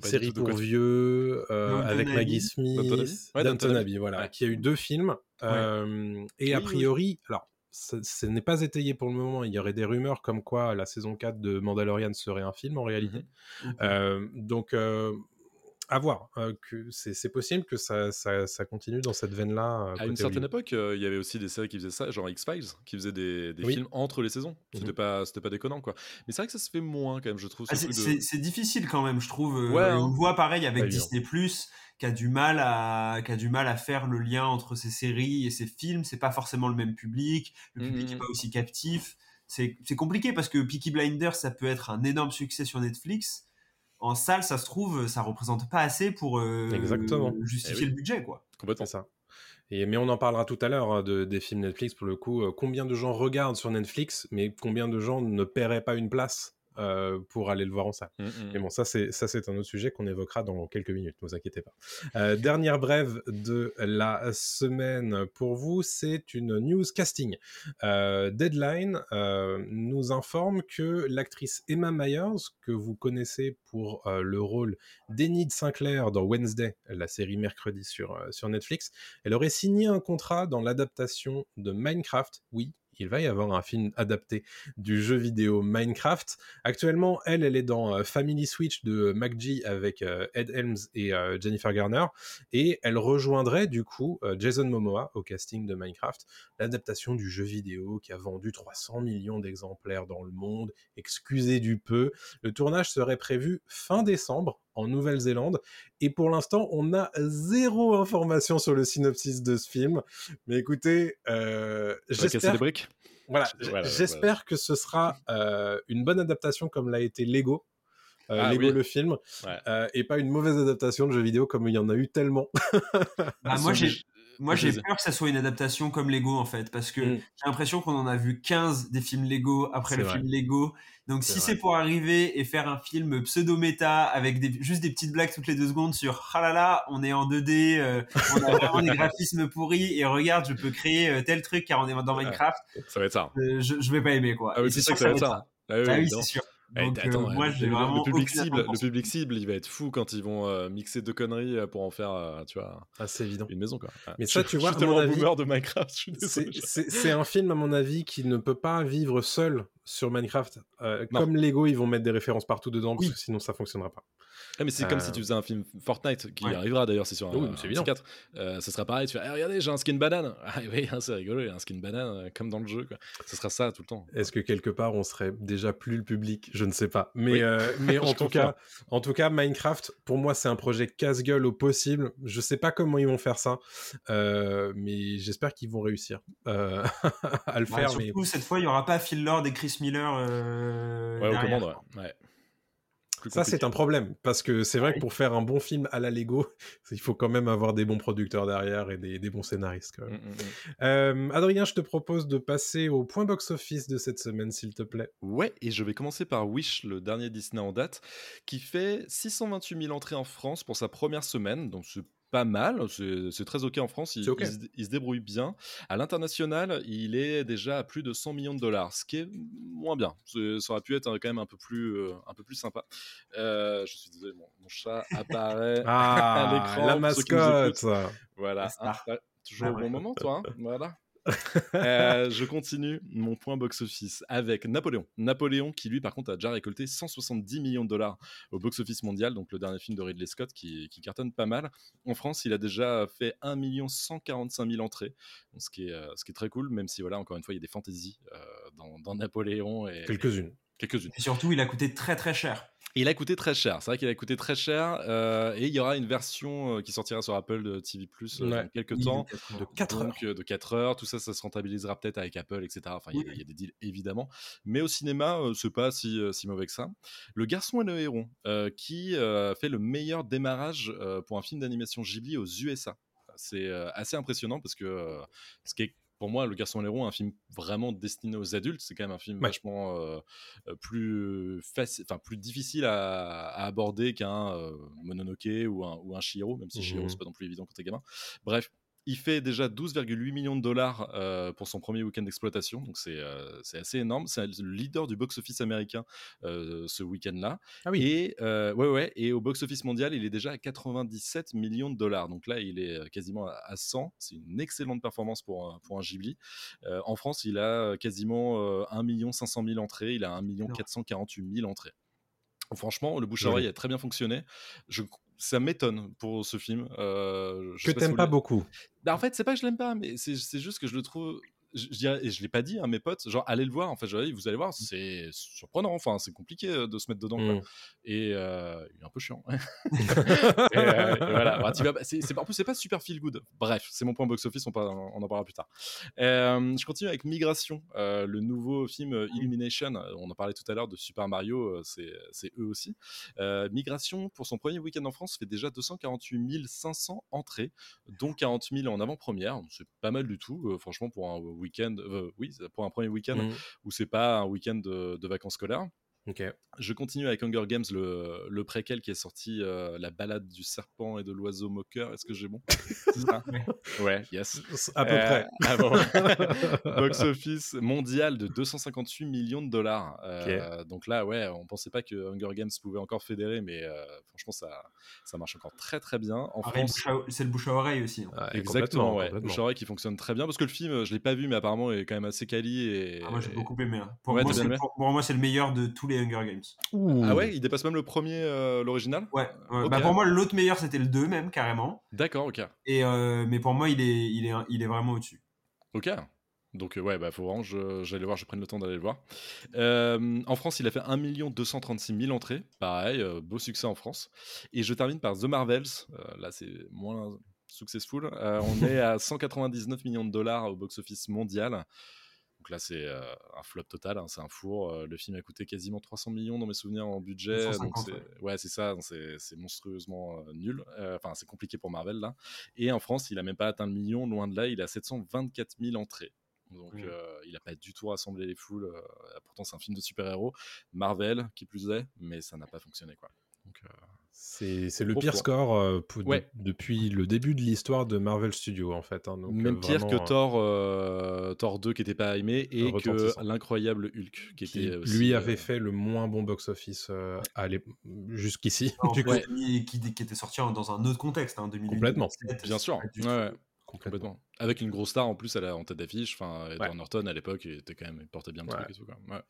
série pour vieux, euh, avec. Maggie Smith, Ouais, Downton Abbey, voilà, Ouais. qui a eu deux films. euh, et a oui. priori, alors, ce, n'est pas étayé pour le moment, il y aurait des rumeurs comme quoi la saison 4 de Mandalorian serait un film en réalité. Mhm. Ok. Euh, donc, euh, à voir. euh, que c'est c'est possible que ça, ça, ça continue dans cette veine-là. euh, À une certaine Hollywood. époque, euh, il y avait aussi des séries qui faisaient ça, genre X-Files, qui faisaient des, des Oui. films entre les saisons. C'était Mhm. pas, déconnant, quoi. Mais c'est vrai que ça se fait moins, quand même, je trouve. Ah, ce c'est- de- difficile quand même, je trouve. Ouais, hein. On voit pareil avec. Disney Plus, qui a du mal à qui a du mal à faire le lien entre ses séries et ses films. C'est pas forcément le même public. Le Mhm. public est pas aussi captif. C'est c'est compliqué parce que Peaky Blinders, ça peut être un énorme succès sur Netflix. En salle, ça se trouve, ça représente pas assez pour euh, Exactement. justifier Eh oui. le budget, quoi. Complètement. Ça. Et, mais on en parlera tout à l'heure hein, de, des films Netflix pour le coup. Euh, combien de gens regardent sur Netflix, mais combien de gens ne paieraient pas une place? Euh, pour aller le voir en salle. Mm, mm. Mais bon, ça c'est ça c'est un autre sujet qu'on évoquera dans quelques minutes. Ne vous inquiétez pas. Euh, dernière brève de la semaine pour vous, c'est une news casting. Euh, Deadline euh, nous informe que l'actrice Emma Myers, que vous connaissez pour le rôle d'Enid Sinclair dans Wednesday, la série mercredi sur, sur Netflix, elle aurait signé un contrat dans l'adaptation de Minecraft. Oui, il va y avoir un film adapté du jeu vidéo Minecraft. Actuellement, elle, elle est dans euh, Family Switch de MacG avec euh, Ed Helms et euh, Jennifer Garner. Et elle rejoindrait du coup Jason Momoa au casting de Minecraft, l'adaptation du jeu vidéo qui a vendu 300 millions d'exemplaires dans le monde. Excusez du peu. Le tournage serait prévu fin décembre en Nouvelle-Zélande. Et pour l'instant, on a zéro information sur le synopsis de ce film. Mais écoutez, euh, j'espère briques? voilà, Voilà, j'espère que ce sera euh, une bonne adaptation comme l'a été Lego. euh, Ah Lego oui. le film Ouais. euh, et pas une mauvaise adaptation de jeu vidéo comme il y en a eu tellement. Bah, moi, j'ai, moi, j'ai peur que ça soit une adaptation comme Lego, en fait, parce que Mm. j'ai l'impression qu'on en a vu 15 des films Lego après le vrai. film Lego. Donc, si c'est pour arriver et faire un film pseudo-méta avec des, juste des petites blagues toutes les deux secondes sur ah là là, on est en 2D, euh, on a vraiment des graphismes pourris et regarde, je peux créer euh, tel truc car on est dans Minecraft, Ça va être ça. euh, je, je vais pas aimer quoi. Ah oui, c'est sûr que ça va être ça. Ah oui, Ah oui, c'est sûr. Eh, attends, euh, moi, le- j'ai le, vraiment le public cible, le public cible, il va être fou quand ils vont euh, mixer deux conneries euh, pour en faire, euh, tu vois, Ah, c'est évident. une maison quoi. Ouais. Mais ça, tu vois, je à mon avis, boomer de Minecraft. C'est un film, à mon avis, qui ne peut pas vivre seul sur Minecraft. Euh, Non. comme Lego, ils vont mettre des références partout dedans, parce que sinon ça fonctionnera pas. Ah, mais c'est comme si tu faisais un film Fortnite qui Ouais. arrivera d'ailleurs, c'est sur un, Oui, un c'est évident. psychiatre. Euh, ça sera pareil, tu fais ah, regardez, j'ai un skin banane. Ah oui, hein, c'est rigolo, il y a un skin banane comme dans le jeu. Quoi. Ça sera ça tout le temps. Est-ce que quelque part on serait déjà plus le public Je ne sais pas. Mais, Oui. euh, mais en tout cas, en tout cas, Minecraft, pour moi, c'est un projet casse-gueule au possible. Je sais pas comment ils vont faire ça, euh, mais j'espère qu'ils vont réussir euh, à le Bah, faire. mais surtout, cette fois, il y aura pas Phil Lord et Chris Miller. euh, Ouais, aux derrière. commandes, ouais. ouais. Plus ça, c'est un problème parce que c'est vrai Oui. que pour faire un bon film à la Lego, il faut quand même avoir des bons producteurs derrière et des, des bons scénaristes. Quand Mm, même. mm, mm. Euh, Adrien, je te propose de passer au point box-office de cette semaine, s'il te plaît. Ouais, et je vais commencer par Wish, le dernier Disney en date, qui fait 628 000 entrées en France pour sa première semaine, donc c'est pas mal, c'est très ok en France, il, se, il se débrouille bien. À l'international, il est déjà à plus de 100 millions de dollars, ce qui est moins bien. Ça aurait pu être quand même un peu plus, euh, un peu plus sympa. Euh, je suis désolé, mon, mon chat apparaît à Ah, l'écran. la mascotte. Voilà, hein, toujours Ah au bon moment, toi. hein, voilà. Euh, je continue mon point box-office avec Napoléon. Napoléon qui lui par contre a déjà récolté 170 millions de dollars au box-office mondial, donc le dernier film de Ridley Scott qui, qui cartonne pas mal. En France, il a déjà fait 1 145 000 entrées, ce, qui est, euh, ce qui est très cool, même si voilà, encore une fois, il y a des fantaisies euh, dans, dans Napoléon et Quelques-unes. quelques-unes. Et surtout, il a coûté très très cher. Et il a coûté très cher. C'est vrai qu'il a coûté très cher. euh, et il y aura une version euh, qui sortira sur Apple de TV Plus euh, Ouais. dans quelques temps. de De 4 heures. Donc, euh, de 4 heures, tout ça, ça se rentabilisera peut-être avec Apple, etc. Enfin, il y a- Oui. il y, a des deals évidemment. Mais au cinéma, euh, c'est pas si, si mauvais que ça. Le Garçon et le Héron, euh, qui euh, fait le meilleur démarrage euh, pour un film d'animation Ghibli aux USA. C'est euh, assez impressionnant parce que euh, ce qui est pour moi, Le Garçon et l'Héron, un film vraiment destiné aux adultes, c'est quand même un film Ouais. vachement euh, euh, plus, enfin, plus difficile à, à aborder qu'un euh, Mononoke ou un, ou un Chihiro, même si Chihiro, Mhm. c'est pas non plus évident quand t'es gamin. Bref, il fait déjà 12,8 millions de dollars euh, pour son premier week-end d'exploitation, donc c'est euh, assez énorme. C'est le leader du box-office américain euh, ce week-end-là. Ah oui. Et, euh, ouais, ouais, et au box-office mondial, il est déjà à 97 millions de dollars. Donc là, il est quasiment à- à 100. C'est une excellente performance pour un, pour un Ghibli. En France, il a quasiment euh, 1 500 000 entrées. Il a 1 448 000 entrées. Franchement, le bouche à oreille a très bien fonctionné. Je, ça m'étonne pour ce film. Euh, je Que t'aimes pas l'avez- beaucoup. bah, en fait, c'est pas que je l'aime pas, mais c'est juste que je le trouve. Je, je dirais, et je l'ai pas dit à mes potes, genre allez le voir. En fait, je vous allez voir, c'est surprenant. Enfin, c'est compliqué euh, de se mettre dedans. quoi. Mm. Et euh, il est un peu chiant. et, euh, et voilà. Bah, en plus, c'est pas super feel good. Bref, c'est mon point box office. On, en parlera plus tard. Euh, je continue avec Migration, le nouveau film euh, Illumination. On en parlait tout à l'heure de Super Mario. c'est eux aussi. Migration, pour son premier week-end en France, fait déjà 248 500 entrées, dont 40 000 en avant-première. C'est pas mal du tout, franchement, pour un week-end. euh, oui, pour un premier week-end Mm. où c'est pas un week-end de, de vacances scolaires. Je continue avec Hunger Games, le, le préquel qui est sorti, euh, La balade du serpent et de l'oiseau moqueur. Est-ce que j'ai bon? Ça? Ouais, yes. À peu Euh, près. ah bon. Box office mondial de 258 millions de dollars. Euh, Donc là, ouais, on pensait pas que Hunger Games pouvait encore fédérer, mais euh, franchement, ça, ça marche encore très très bien. En France, c'est le bouche à oreille aussi. hein. Exactement, ouais. complètement. Bouche à oreille qui fonctionne très bien parce que le film, euh, je l'ai pas vu, mais apparemment est quand même assez quali et. Ah, moi j'ai beaucoup aimé. hein. Pour, Ouais, moi, aimé pour, pour moi, c'est le meilleur de tous les Hunger Games. Ouh. Ah ouais, il dépasse même le premier, euh, l'original? Ouais. Bah, pour moi, l'autre meilleur c'était le 2 même, carrément. D'accord, ok, Et, euh, mais pour moi, il est, il est, il est vraiment au-dessus. ok. Donc euh, ouais, bah faut vraiment, j'allais voir, je prenne le temps d'aller le voir. Euh, en France, il a fait 1 236 000 entrées, pareil, euh, beau succès en France. Et je termine par The Marvels. Euh, là, c'est moins successful. Euh, on est à 199 millions de dollars au box-office mondial. Donc là, c'est euh, un flop total, hein, c'est un four. Euh, le film a coûté quasiment 300 millions dans mes souvenirs en budget. 250, donc c'est- ouais. ouais, c'est ça, c'est monstrueusement euh, nul. Enfin, c'est compliqué pour Marvel là. Et en France, il a même pas atteint le million, loin de là, il a 724 000 entrées. Donc Mm. euh, il a pas du tout rassemblé les foules. euh, pourtant, c'est un film de super-héros. Marvel, qui plus est, mais ça n'a pas fonctionné quoi. Donc, euh, C'est le pire point. score euh, Ouais. depuis le début de l'histoire de Marvel Studios, en fait. hein. Donc, Même euh, pire vraiment, que euh, Thor, euh, Thor 2 qui était pas aimé et que l'incroyable Hulk qui, qui, était aussi, lui euh, avait fait le moins bon box-office euh, jusqu'ici. Plus, qui, était sorti dans un autre contexte, hein, 2008, Complètement. 2007, Bien sûr, ouais, ouais, complètement. Avec une grosse star en plus, elle est en tête d'affiche. Enfin, Edward Ouais. Norton à l'époque, il était quand même, il portait bien le Ouais. truc et tout. Quoi. Ouais.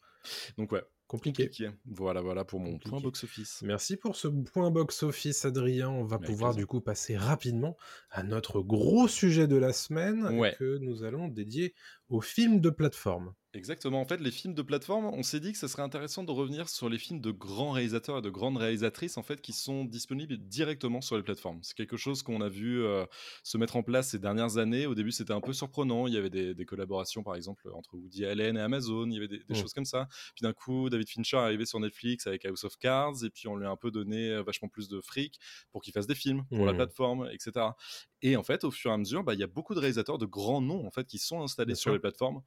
Donc ouais, Compliqué. compliqué. Voilà, voilà pour mon Compliqué. point box-office. Merci pour ce point box-office, Adrien. On va pouvoir du coup passer rapidement à notre gros sujet de la semaine que nous allons dédier aux films de plateforme. Exactement. En fait, les films de plateforme, on s'est dit que ça serait intéressant de revenir sur les films de grands réalisateurs et de grandes réalisatrices en fait qui sont disponibles directement sur les plateformes. C'est quelque chose qu'on a vu euh, se mettre en place ces dernières années. Au début, c'était un peu surprenant. Il y avait des, des collaborations, par exemple, entre Woody Allen et Amazon. Il y avait des, des Mm. choses comme ça. Puis d'un coup, David Fincher est arrivé sur Netflix avec House of Cards et puis on lui a un peu donné euh, vachement plus de fric pour qu'il fasse des films pour la Mm. plateforme, etc. Et en fait, au fur et à mesure, bah, il y a beaucoup de réalisateurs de grands noms en fait qui sont installés Bien sur sûr. les plateformes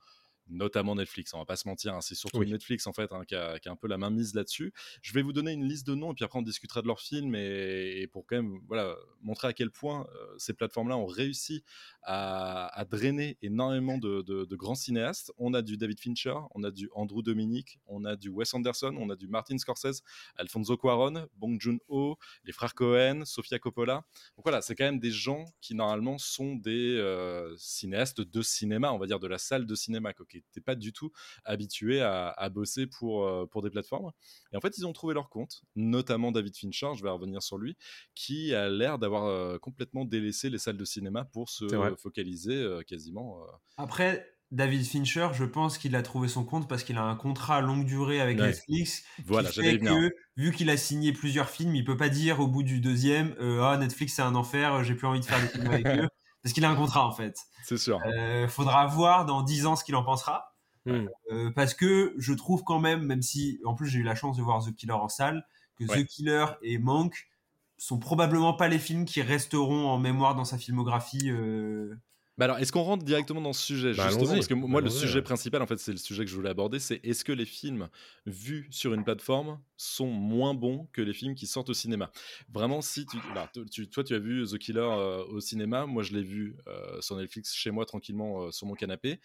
notamment Netflix, on va pas se mentir, hein, c'est surtout Oui. Netflix en fait hein, qui, a, qui a un peu la main mise là-dessus. Je vais vous donner une liste de noms et puis après on discutera de leurs films et, et pour quand même voilà montrer à quel point euh, ces plateformes-là ont réussi à, à drainer énormément de, de- de grands cinéastes. On a du David Fincher, on a du Andrew Dominic, on a du Wes Anderson, on a du Martin Scorsese, Alfonso Cuarón, Bong Joon-ho, les frères Cohen, Sofia Coppola. Donc voilà, c'est quand même des gens qui normalement sont des euh, cinéastes de cinéma, on va dire de la salle de cinéma, quoi, qui n'étaient pas du tout habitués à, à bosser pour, euh, pour des plateformes. Et en fait, ils ont trouvé leur compte, notamment David Fincher, je vais revenir sur lui, qui a l'air d'avoir euh, complètement délaissé les salles de cinéma pour se focaliser euh, quasiment. euh, Après, David Fincher, je pense qu'il a trouvé son compte parce qu'il a un contrat à longue durée avec Ouais. Netflix. Voilà, qui fait que, vu qu'il a signé plusieurs films, il peut pas dire au bout du deuxième euh, Ah, Netflix, c'est un enfer, j'ai plus envie de faire des films avec eux. Parce qu'il a un contrat, en fait. C'est sûr. Euh, faudra voir dans 10 ans ce qu'il en pensera. Hmm. Euh, parce que je trouve quand même, même si en plus j'ai eu la chance de voir The Killer en salle, que Ouais. The Killer et Manque sont probablement pas les films qui resteront en mémoire dans sa filmographie. euh, Bah alors, est-ce qu'on rentre directement dans ce sujet Bah, justement? Parce que moi, le sujet ouais. principal, en fait, c'est le sujet que je voulais aborder, c'est est-ce que les films vus sur une plateforme sont moins bons que les films qui sortent au cinéma? Vraiment, si tu, bah, tu- toi, tu as vu The Killer euh, au cinéma, moi, je l'ai vu euh, sur Netflix chez moi tranquillement euh, sur mon canapé.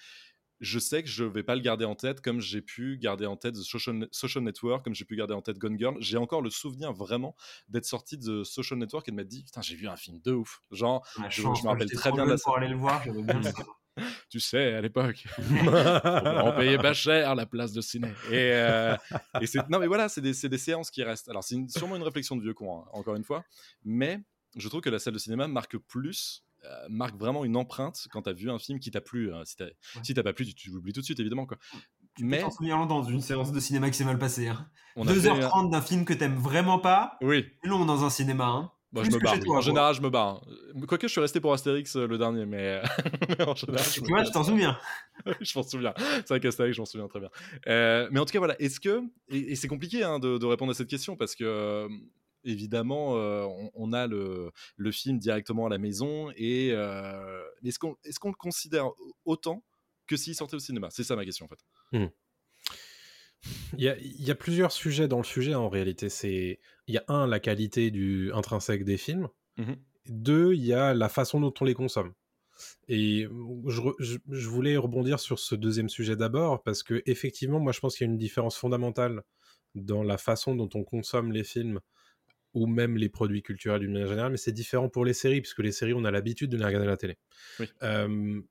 Je sais que je vais pas le garder en tête comme j'ai pu garder en tête The Social, Social Network, comme j'ai pu garder en tête Gone Girl. J'ai encore le souvenir vraiment d'être sorti de Social Network et de m'être dit putain j'ai vu un film de ouf. Genre Je- me rappelle très bien de la pour aller le voir. bien tu sais, à l'époque, on payait pas cher la place de ciné. Et, euh, et c'est non mais voilà, c'est des, séances qui restent. Alors c'est sûrement une réflexion de vieux con, hein, encore une fois, mais je trouve que la salle de cinéma marque plus. Euh, marque vraiment une empreinte quand tu as vu un film qui t'a plu. hein. Si t'as si pas plu, tu, tu l'oublies tout de suite, évidemment. Quoi. Tu peux Mais t'en souvenir longtemps d'une séance de cinéma qui s'est mal passée. Hein. on a fait un- 2h30 d'un film que t'aimes vraiment pas, Oui, c'est long dans un cinéma. Hein. je me barre. toi, en général, je me barre. hein. Quoique je suis resté pour Astérix euh, le dernier, mais en général, je Tu vois, tu t'en souviens. je m'en souviens. C'est vrai qu'Astérix, je m'en souviens très bien. Euh, mais en tout cas, voilà. Est-ce que. Et, et c'est compliqué hein, de, de répondre à cette question parce que. Évidemment, euh, on, on a le, le film directement à la maison et euh, est-ce qu'on est le considère autant que s'il sortait au cinéma? C'est ça ma question en fait. Il y, a, il y a plusieurs sujets dans le sujet en réalité. C'est il y a un la qualité du intrinsèque des films. Mhm. Deux, il y a la façon dont on les consomme. Et je- je voulais rebondir sur ce deuxième sujet d'abord parce que effectivement, moi, je pense qu'il y a une différence fondamentale dans la façon dont on consomme les films ou même les produits culturels d'une manière générale, mais c'est différent pour les séries puisque les séries, on a l'habitude de les regarder à la télé. Oui. Euh,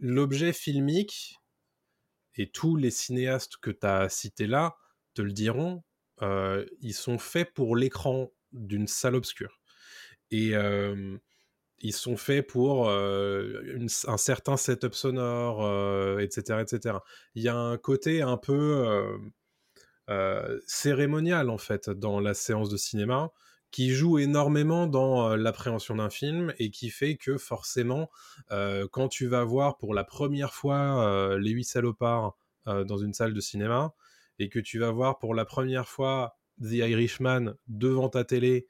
L'objet filmique et tous les cinéastes que tu as cités là te le diront, euh, ils sont faits pour l'écran d'une salle obscure. Et euh, ils sont faits pour une- un certain setup sonore, etc., etc. Il y a un côté un peu euh, cérémonial, en fait, dans la séance de cinéma, qui joue énormément dans euh, l'appréhension d'un film et qui fait que forcément, euh, quand tu vas voir pour la première fois Les Huit Salopards dans une salle de cinéma, et que tu vas voir pour la première fois The Irishman devant ta télé,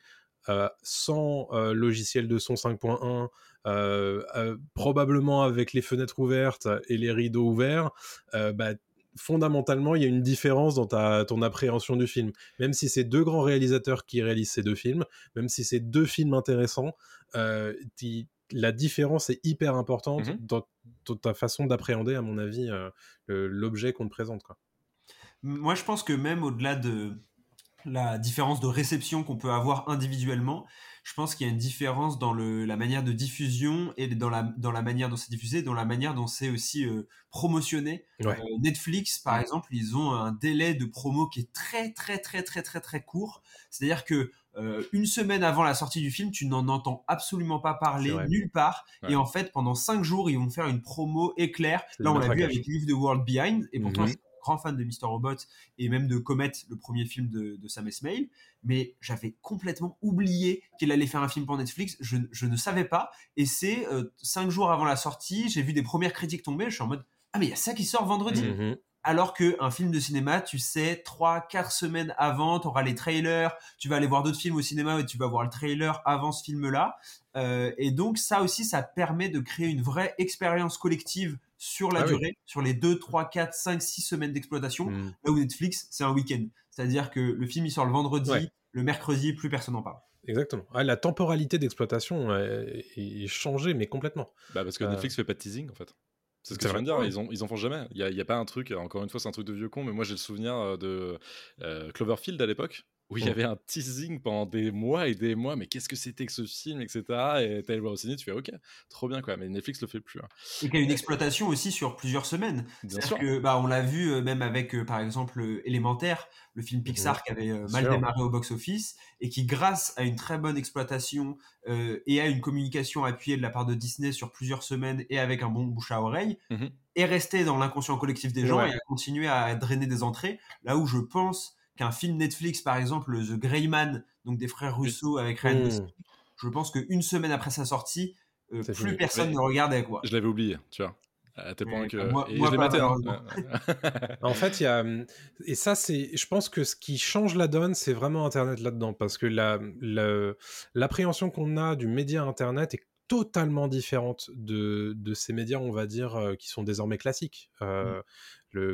sans logiciel de son 5.1, euh, euh, probablement avec les fenêtres ouvertes et les rideaux ouverts, bah, fondamentalement, il y a une différence dans ta, ton appréhension du film. Même si c'est deux grands réalisateurs qui réalisent ces deux films, même si c'est deux films intéressants, euh, la différence est hyper importante Mhm. dans, dans ta façon d'appréhender, à mon avis, euh, l'objet qu'on te présente. Quoi. Moi, je pense que même au-delà de la différence de réception qu'on peut avoir individuellement, je pense qu'il y a une différence dans le, la manière de diffusion et dans la, dans la manière dont c'est diffusé, dans la manière dont c'est aussi euh, promotionné. Ouais. Euh, Netflix, par exemple, ils ont un délai de promo qui est très, très, très, très, très, très court. C'est-à-dire que euh, une semaine avant la sortie du film, tu n'en entends absolument pas parler nulle part. Ouais. Et en fait, pendant cinq jours, ils vont faire une promo éclair. Là, on l'a vu avec Leave the World Behind. Et pourtant, Mhm. Grand fan de Mr. Robot et même de Comet, le premier film de, de Sam Esmail. Mais j'avais complètement oublié qu'il allait faire un film pour Netflix. Je, je ne savais pas. Et c'est euh, cinq jours avant la sortie, j'ai vu des premières critiques tomber. Je suis en mode Ah, mais il y a ça qui sort vendredi. Mhm. Alors qu'un film de cinéma, tu sais, 3-4 semaines avant, tu auras les trailers, tu vas aller voir d'autres films au cinéma et tu vas voir le trailer avant ce film-là. Euh, et donc ça aussi, ça permet de créer une vraie expérience collective sur la Ah oui. durée, sur les 2, 3, 4, 5, 6 semaines d'exploitation. Mhm. Là où Netflix, c'est un week-end. C'est-à-dire que le film, il sort le vendredi, Ouais. le mercredi, plus personne n'en parle. Exactement. Ah, la temporalité d'exploitation euh, est changée, mais complètement. Bah parce que Euh. Netflix fait pas de teasing en fait. C'est ce que C'est je viens de dire, ils, ont, ils en font jamais. Il n'y a pas un truc, encore une fois, c'est un truc de vieux con, mais moi j'ai le souvenir euh, de euh, Cloverfield à l'époque, où il y Mm. avait un teasing pendant des mois et des mois, mais qu'est-ce que c'était que ce film, etc. Et t'allais le voir au ciné, tu fais ok, trop bien quoi, mais Netflix le fait plus. hein. Et qu'il y a une exploitation aussi sur plusieurs semaines. C'est-à-dire que, bah, on l'a vu euh, même avec, euh, par exemple, euh, Élémentaire, le film Pixar qui avait euh, mal sûr. démarré au box-office et qui, grâce à une très bonne exploitation euh, et à une communication appuyée de la part de Disney sur plusieurs semaines et avec un bon bouche à oreille, Mhm. est resté dans l'inconscient collectif des gens Ouais. et a continué à drainer des entrées. Là où je pense qu'un film Netflix, par exemple, The Grey Man, donc des frères Russo avec Ryan Mhm. Gosling, je pense qu'une semaine après sa sortie, euh, plus fini. personne ne regardait quoi. Je l'avais oublié, tu vois. À tel point Mais, que. moi- et moi je l'ai pas, maté, hein. En fait, il y a. hum, Et ça, c'est. Je pense que ce qui change la donne, c'est vraiment Internet là-dedans. Parce que la- la- l'appréhension qu'on a du média Internet est totalement différente de, de ces médias, on va dire, euh, qui sont désormais classiques. Euh,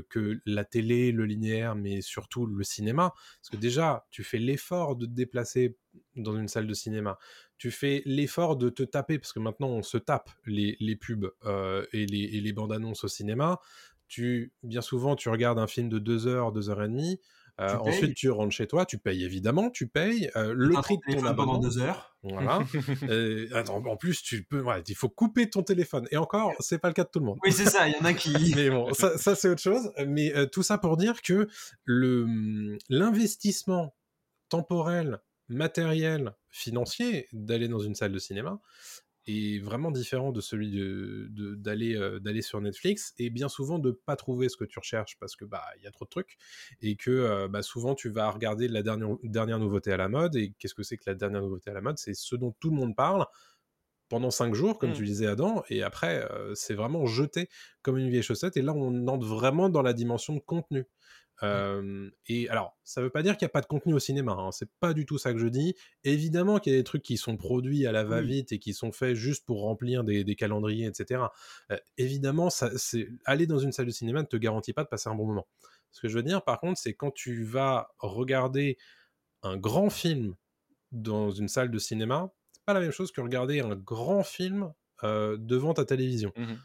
que la télé, le linéaire, mais surtout le cinéma. Parce que déjà, tu fais l'effort de te déplacer dans une salle de cinéma. Tu fais l'effort de te taper, parce que maintenant on se tape les, les pubs euh, et, les, et les bandes annonces au cinéma. Tu, bien souvent, tu regardes un film de 2 heures, 2 heures et demie. Euh, Tu ensuite, tu rentres chez toi, tu payes évidemment, tu payes euh, le prix de ton téléphone pendant abonnement. deux heures. Voilà. Euh, attends, en plus, tu peux, ouais, il faut couper ton téléphone. Et encore, c'est pas le cas de tout le monde. Oui, c'est ça, il y en a qui. Mais bon, ça, ça, c'est autre chose. Mais euh, tout ça pour dire que le l'investissement temporel, matériel, financier d'aller dans une salle de cinéma est vraiment différent de celui de- de- d'aller euh, d'aller sur Netflix et bien souvent de pas trouver ce que tu recherches parce que bah il y a trop de trucs et que euh, bah, souvent tu vas regarder la dernière dernière nouveauté à la mode et qu'est-ce que c'est que la dernière nouveauté à la mode? C'est ce dont tout le monde parle pendant cinq jours, comme Mm. tu disais Adam, et après, euh, c'est vraiment jeté comme une vieille chaussette, et là, on entre vraiment dans la dimension de contenu. Euh, et alors, ça veut pas dire qu'il n'y a pas de contenu au cinéma, hein, c'est pas du tout ça que je dis. Évidemment qu'il y a des trucs qui sont produits à la va-vite et qui sont faits juste pour remplir des, des calendriers, etc. Euh, évidemment, ça, aller dans une salle de cinéma ne te garantit pas de passer un bon moment. Ce que je veux dire, par contre, c'est quand tu vas regarder un grand film dans une salle de cinéma, c'est pas la même chose que regarder un grand film euh, devant ta télévision. Mhm.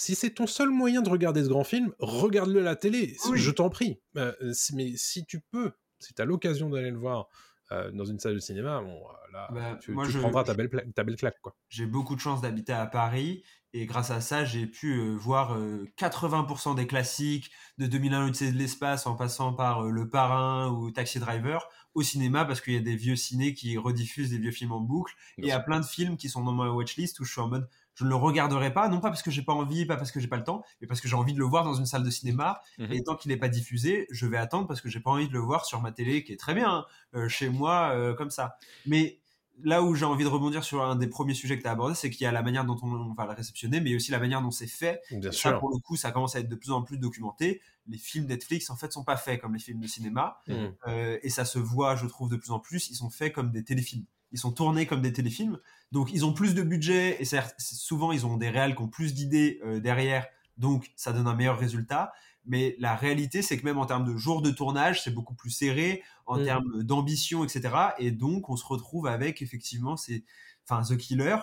Si c'est ton seul moyen de regarder ce grand film, regarde-le à la télé, Oui. je t'en prie. Euh, mais si tu peux, si tu as l'occasion d'aller le voir euh, dans une salle de cinéma, bon, euh, là, Bah, tu, moi, tu je- prendras ta belle, pla- ta belle claque. J'ai beaucoup de chance d'habiter à Paris et grâce à ça, j'ai pu euh, voir euh, 80% des classiques de 2001 l'Odyssée de l'espace en passant par Le Parrain ou Taxi Driver au cinéma parce qu'il y a des vieux ciné qui rediffusent des vieux films en boucle et il y a plein de films qui sont dans ma watchlist où je suis en mode je ne le regarderai pas, non pas parce que j'ai pas envie, pas parce que j'ai pas le temps, mais parce que j'ai envie de le voir dans une salle de cinéma. Mhm. Et tant qu'il n'est pas diffusé, je vais attendre parce que j'ai pas envie de le voir sur ma télé, qui est très bien, hein, euh, chez moi, euh, comme ça. Mais là où j'ai envie de rebondir sur un des premiers sujets que tu as abordé, c'est qu'il y a la manière dont on, on va le réceptionner, mais aussi la manière dont c'est fait. Bien Ça, pour le coup, ça commence à être de plus en plus documenté. Les films Netflix, en fait, sont pas faits comme les films de cinéma. Mm. Euh, et ça se voit, je trouve, de plus en plus. Ils sont faits comme des téléfilms. Ils sont tournés comme des téléfilms. Donc, ils ont plus de budget et certes, souvent, ils ont des réals qui ont plus d'idées euh, derrière. Donc, ça donne un meilleur résultat. Mais la réalité, c'est que même en termes de jours de tournage, c'est beaucoup plus serré, en Mm. termes d'ambition, etc. Et donc, on se retrouve avec, effectivement, c'est, enfin, The Killer.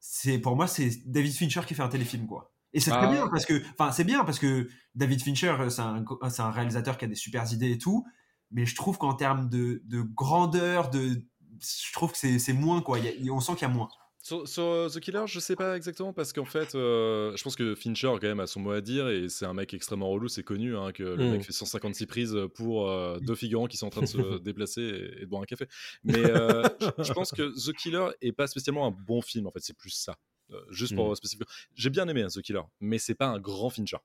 C'est, pour moi, c'est David Fincher qui fait un téléfilm, quoi. Et c'est très Ah. bien parce que, enfin, c'est bien parce que David Fincher, c'est un, c'est un réalisateur qui a des super idées et tout. Mais je trouve qu'en termes de, de grandeur, de, je trouve que c'est moins, quoi. Il y a- on sent qu'il y a moins. Sur, sur, euh, The Killer, je sais pas exactement parce qu'en fait, euh, je pense que Fincher quand même a son mot à dire et c'est un mec extrêmement relou, c'est connu hein, que le Mm. mec fait 156 prises pour euh, deux figurants qui sont en train de se déplacer et, et de boire un café. Mais euh, je, je pense que The Killer est pas spécialement un bon film en fait, c'est plus ça. Euh, juste pour Mm. spécifier. J'ai bien aimé hein, The Killer, mais c'est pas un grand Fincher.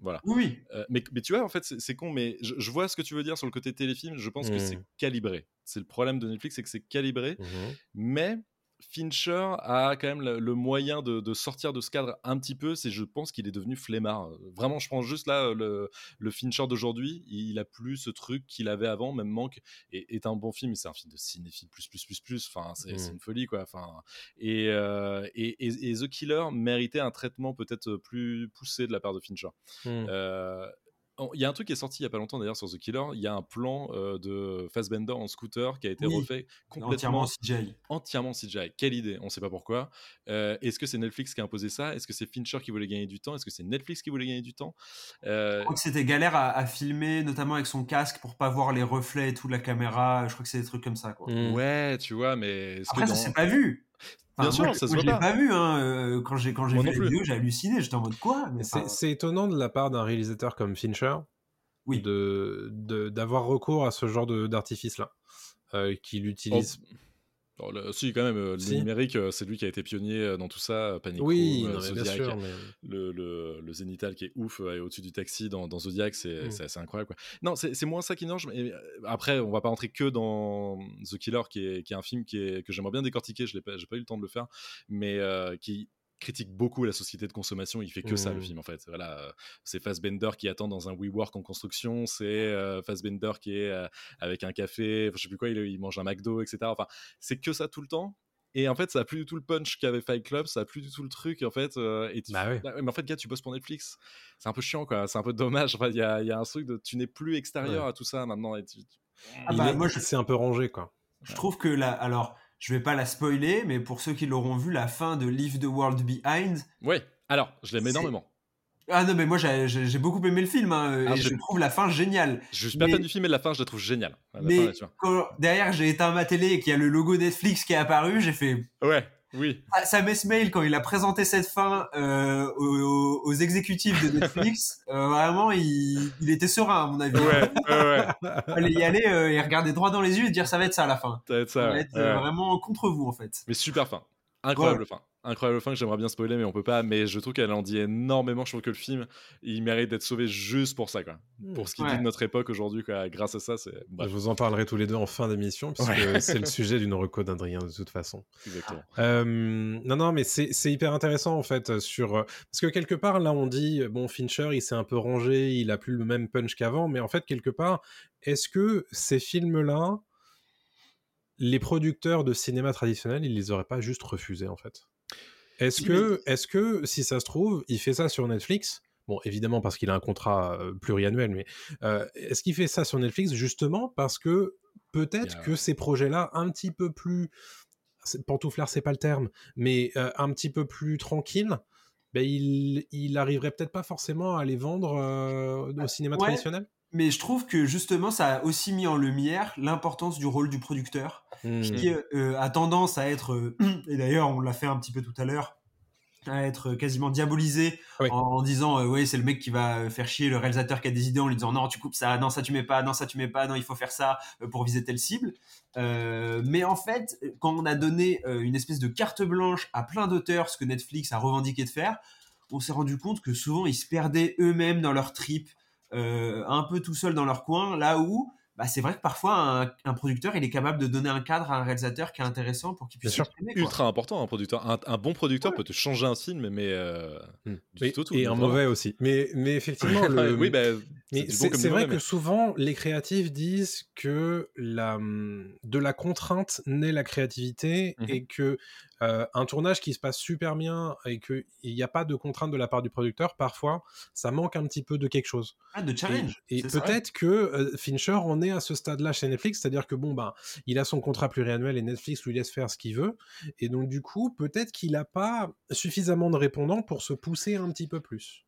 Voilà. Oui, Euh, mais, mais tu vois, en fait, c'est con, mais je, je vois ce que tu veux dire sur le côté téléfilm. Je pense que c'est Mm. calibré. C'est le problème de Netflix, c'est que c'est calibré. Mhm. Mais Fincher a quand même le, le moyen de, de sortir de ce cadre un petit peu. C'est, je pense qu'il est devenu flemmard. Vraiment, je prends juste là le, le Fincher d'aujourd'hui. Il a plus ce truc qu'il avait avant. Même Manque est, est un bon film. C'est un film de cinéphile plus plus plus plus. Enfin, c'est, Mm. c'est une folie quoi. Enfin, et, euh, et, et- et The Killer méritait un traitement peut-être plus poussé de la part de Fincher. Mhm. Euh, Il y a un truc qui est sorti il y a pas longtemps d'ailleurs sur The Killer. Il y a un plan euh, de Fassbender en scooter qui a été Oui, refait complètement entièrement CGI. entièrement CGI. Quelle idée, on sait pas pourquoi. Euh, Est-ce que c'est Netflix qui a imposé ça? Est-ce que c'est Fincher qui voulait gagner du temps? Est-ce que c'est Netflix qui voulait gagner du temps? Euh, Je crois que c'était galère à, à filmer, notamment avec son casque pour pas voir les reflets et tout de la caméra. Je crois que c'est des trucs comme ça, quoi. Mhm. Ouais, tu vois, mais Après, que ça dans- s'est pas vu. Bien sûr, moi, ça se moi, voit je l'ai pas. pas vu. Hein. euh, Quand j'ai quand j'ai Moi vu la vidéo, j'ai halluciné. J'étais en mode quoi? C'est enfin, étonnant de la part d'un réalisateur comme Fincher Oui. de d'avoir recours à ce genre de- d'artifice-là, euh, qu'il utilise. Oh, le- si, quand même, euh, le numérique, euh, c'est lui qui a été pionnier euh, dans tout ça. euh, Panic oui, non, bien Zodiac, sûr. mais- le, le, le zénital qui est ouf et au-dessus du taxi dans, dans Zodiac, c'est Mm. assez incroyable. Quoi. Non, c'est moins ça qui mange. Mais après, on va pas entrer que dans The Killer, qui est, qui est un film qui est, que j'aimerais bien décortiquer. Je n'ai pas, pas eu le temps de le faire, mais qui critique beaucoup la société de consommation. Il fait que ça, le Mm. film, en fait. Voilà, euh, c'est Fassbender qui attend dans un WeWork en construction. C'est euh, Fassbender qui est euh, avec un café. Enfin, je sais plus quoi, il, il mange un McDo, etc. Enfin, c'est que ça tout le temps. Et en fait, ça a plus du tout le punch qu'avait Fight Club, ça a plus du tout le truc, en fait. euh, et tu- Bah ouais. mais en fait, gars, tu bosses pour Netflix. C'est un peu chiant, quoi. C'est un peu dommage. Enfin, il y a, il y a un truc de. Tu n'es plus extérieur Ouais. à tout ça maintenant. Et tu- Ah Il bah, est- moi, je- c'est un peu rangé, quoi. Je trouve que la, alors, je vais pas la spoiler, mais pour ceux qui l'auront vu, la fin de Leave the World Behind. Ouais, alors, je l'aime énormément. Ah non, mais moi j'ai beaucoup aimé le film hein, Ah, et je trouve la fin géniale. Je suis pas Mais- fan du film, mais la fin, je la trouve géniale. La mais quand derrière j'ai éteint ma télé et qu'il y a le logo Netflix qui est apparu, j'ai fait. Ouais, oui. Ah, Sam Esmail, quand il a présenté cette fin euh, aux, aux exécutifs de Netflix, euh, vraiment il, il était serein à mon avis. Ouais, ouais, ouais. Il fallait y aller euh, et regarder droit dans les yeux et dire ça va être ça à la fin. Ça va être Ça ça. va être ouais. vraiment contre vous en fait. Mais super fin. Incroyable fin. Incroyable fin que j'aimerais bien spoiler, mais on peut pas. Mais je trouve qu'elle en dit énormément. Je trouve que le film, il mérite d'être sauvé juste pour ça, quoi. Pour ce qu'il dit Ouais. de notre époque aujourd'hui, quoi. Grâce à ça, c'est. Je vous en parlerai tous les deux en fin d'émission, puisque Ouais. c'est le sujet d'une reco d'Adrien, de toute façon. exactement. Euh, non, non, mais c'est c'est hyper intéressant en fait sur euh, parce que quelque part là on dit bon Fincher il s'est un peu rangé, il a plus le même punch qu'avant, mais en fait quelque part est-ce que ces films là les producteurs de cinéma traditionnel ils les auraient pas juste refusés en fait Est-ce que est-ce que si ça se trouve il fait ça sur Netflix? Bon, évidemment parce qu'il a un contrat euh, pluriannuel, mais euh, est-ce qu'il fait ça sur Netflix justement parce que peut-être que ces projets-là, un petit peu plus pantouflard, c'est pas le terme, mais euh, un petit peu plus tranquille, ben il, il arriverait peut-être pas forcément à les vendre euh, au cinéma Ouais. traditionnel? Mais je trouve que justement, ça a aussi mis en lumière l'importance du rôle du producteur, Hmm. qui euh, a tendance à être, euh, et d'ailleurs on l'a fait un petit peu tout à l'heure, à être quasiment diabolisé Oui. en, en disant euh, ouais c'est le mec qui va euh, faire chier le réalisateur qui a des idées en lui disant non tu coupes ça, non ça tu mets pas, non ça tu mets pas, non il faut faire ça euh, pour viser telle cible. Euh, mais en fait, quand on a donné euh, une espèce de carte blanche à plein d'auteurs, ce que Netflix a revendiqué de faire, on s'est rendu compte que souvent ils se perdaient eux-mêmes dans leur trip, euh, un peu tout seuls dans leur coin, là où bah, c'est vrai que parfois un, un producteur il est capable de donner un cadre à un réalisateur qui est intéressant pour qu'il puisse Bien sûr. s'exprimer, quoi. Ultra important, un producteur. Un, un bon producteur peut te changer un film, mais euh, Hmm. du tout tout. et un mauvais aussi. Mais, mais effectivement, le, oui, bah, Mais du bon c'est vrai que souvent, les créatifs disent que la, de la contrainte naît la créativité Mhm. et que euh, un tournage qui se passe super bien et qu'il n'y a pas de contrainte de la part du producteur, parfois, ça manque un petit peu de quelque chose. Ah, de challenge. Et, peut-être que euh, Fincher en est à ce stade-là chez Netflix, c'est-à-dire que bon, ben, il a son contrat pluriannuel et Netflix lui laisse faire ce qu'il veut. Et donc, du coup, peut-être qu'il n'a pas suffisamment de répondants pour se pousser un petit peu plus.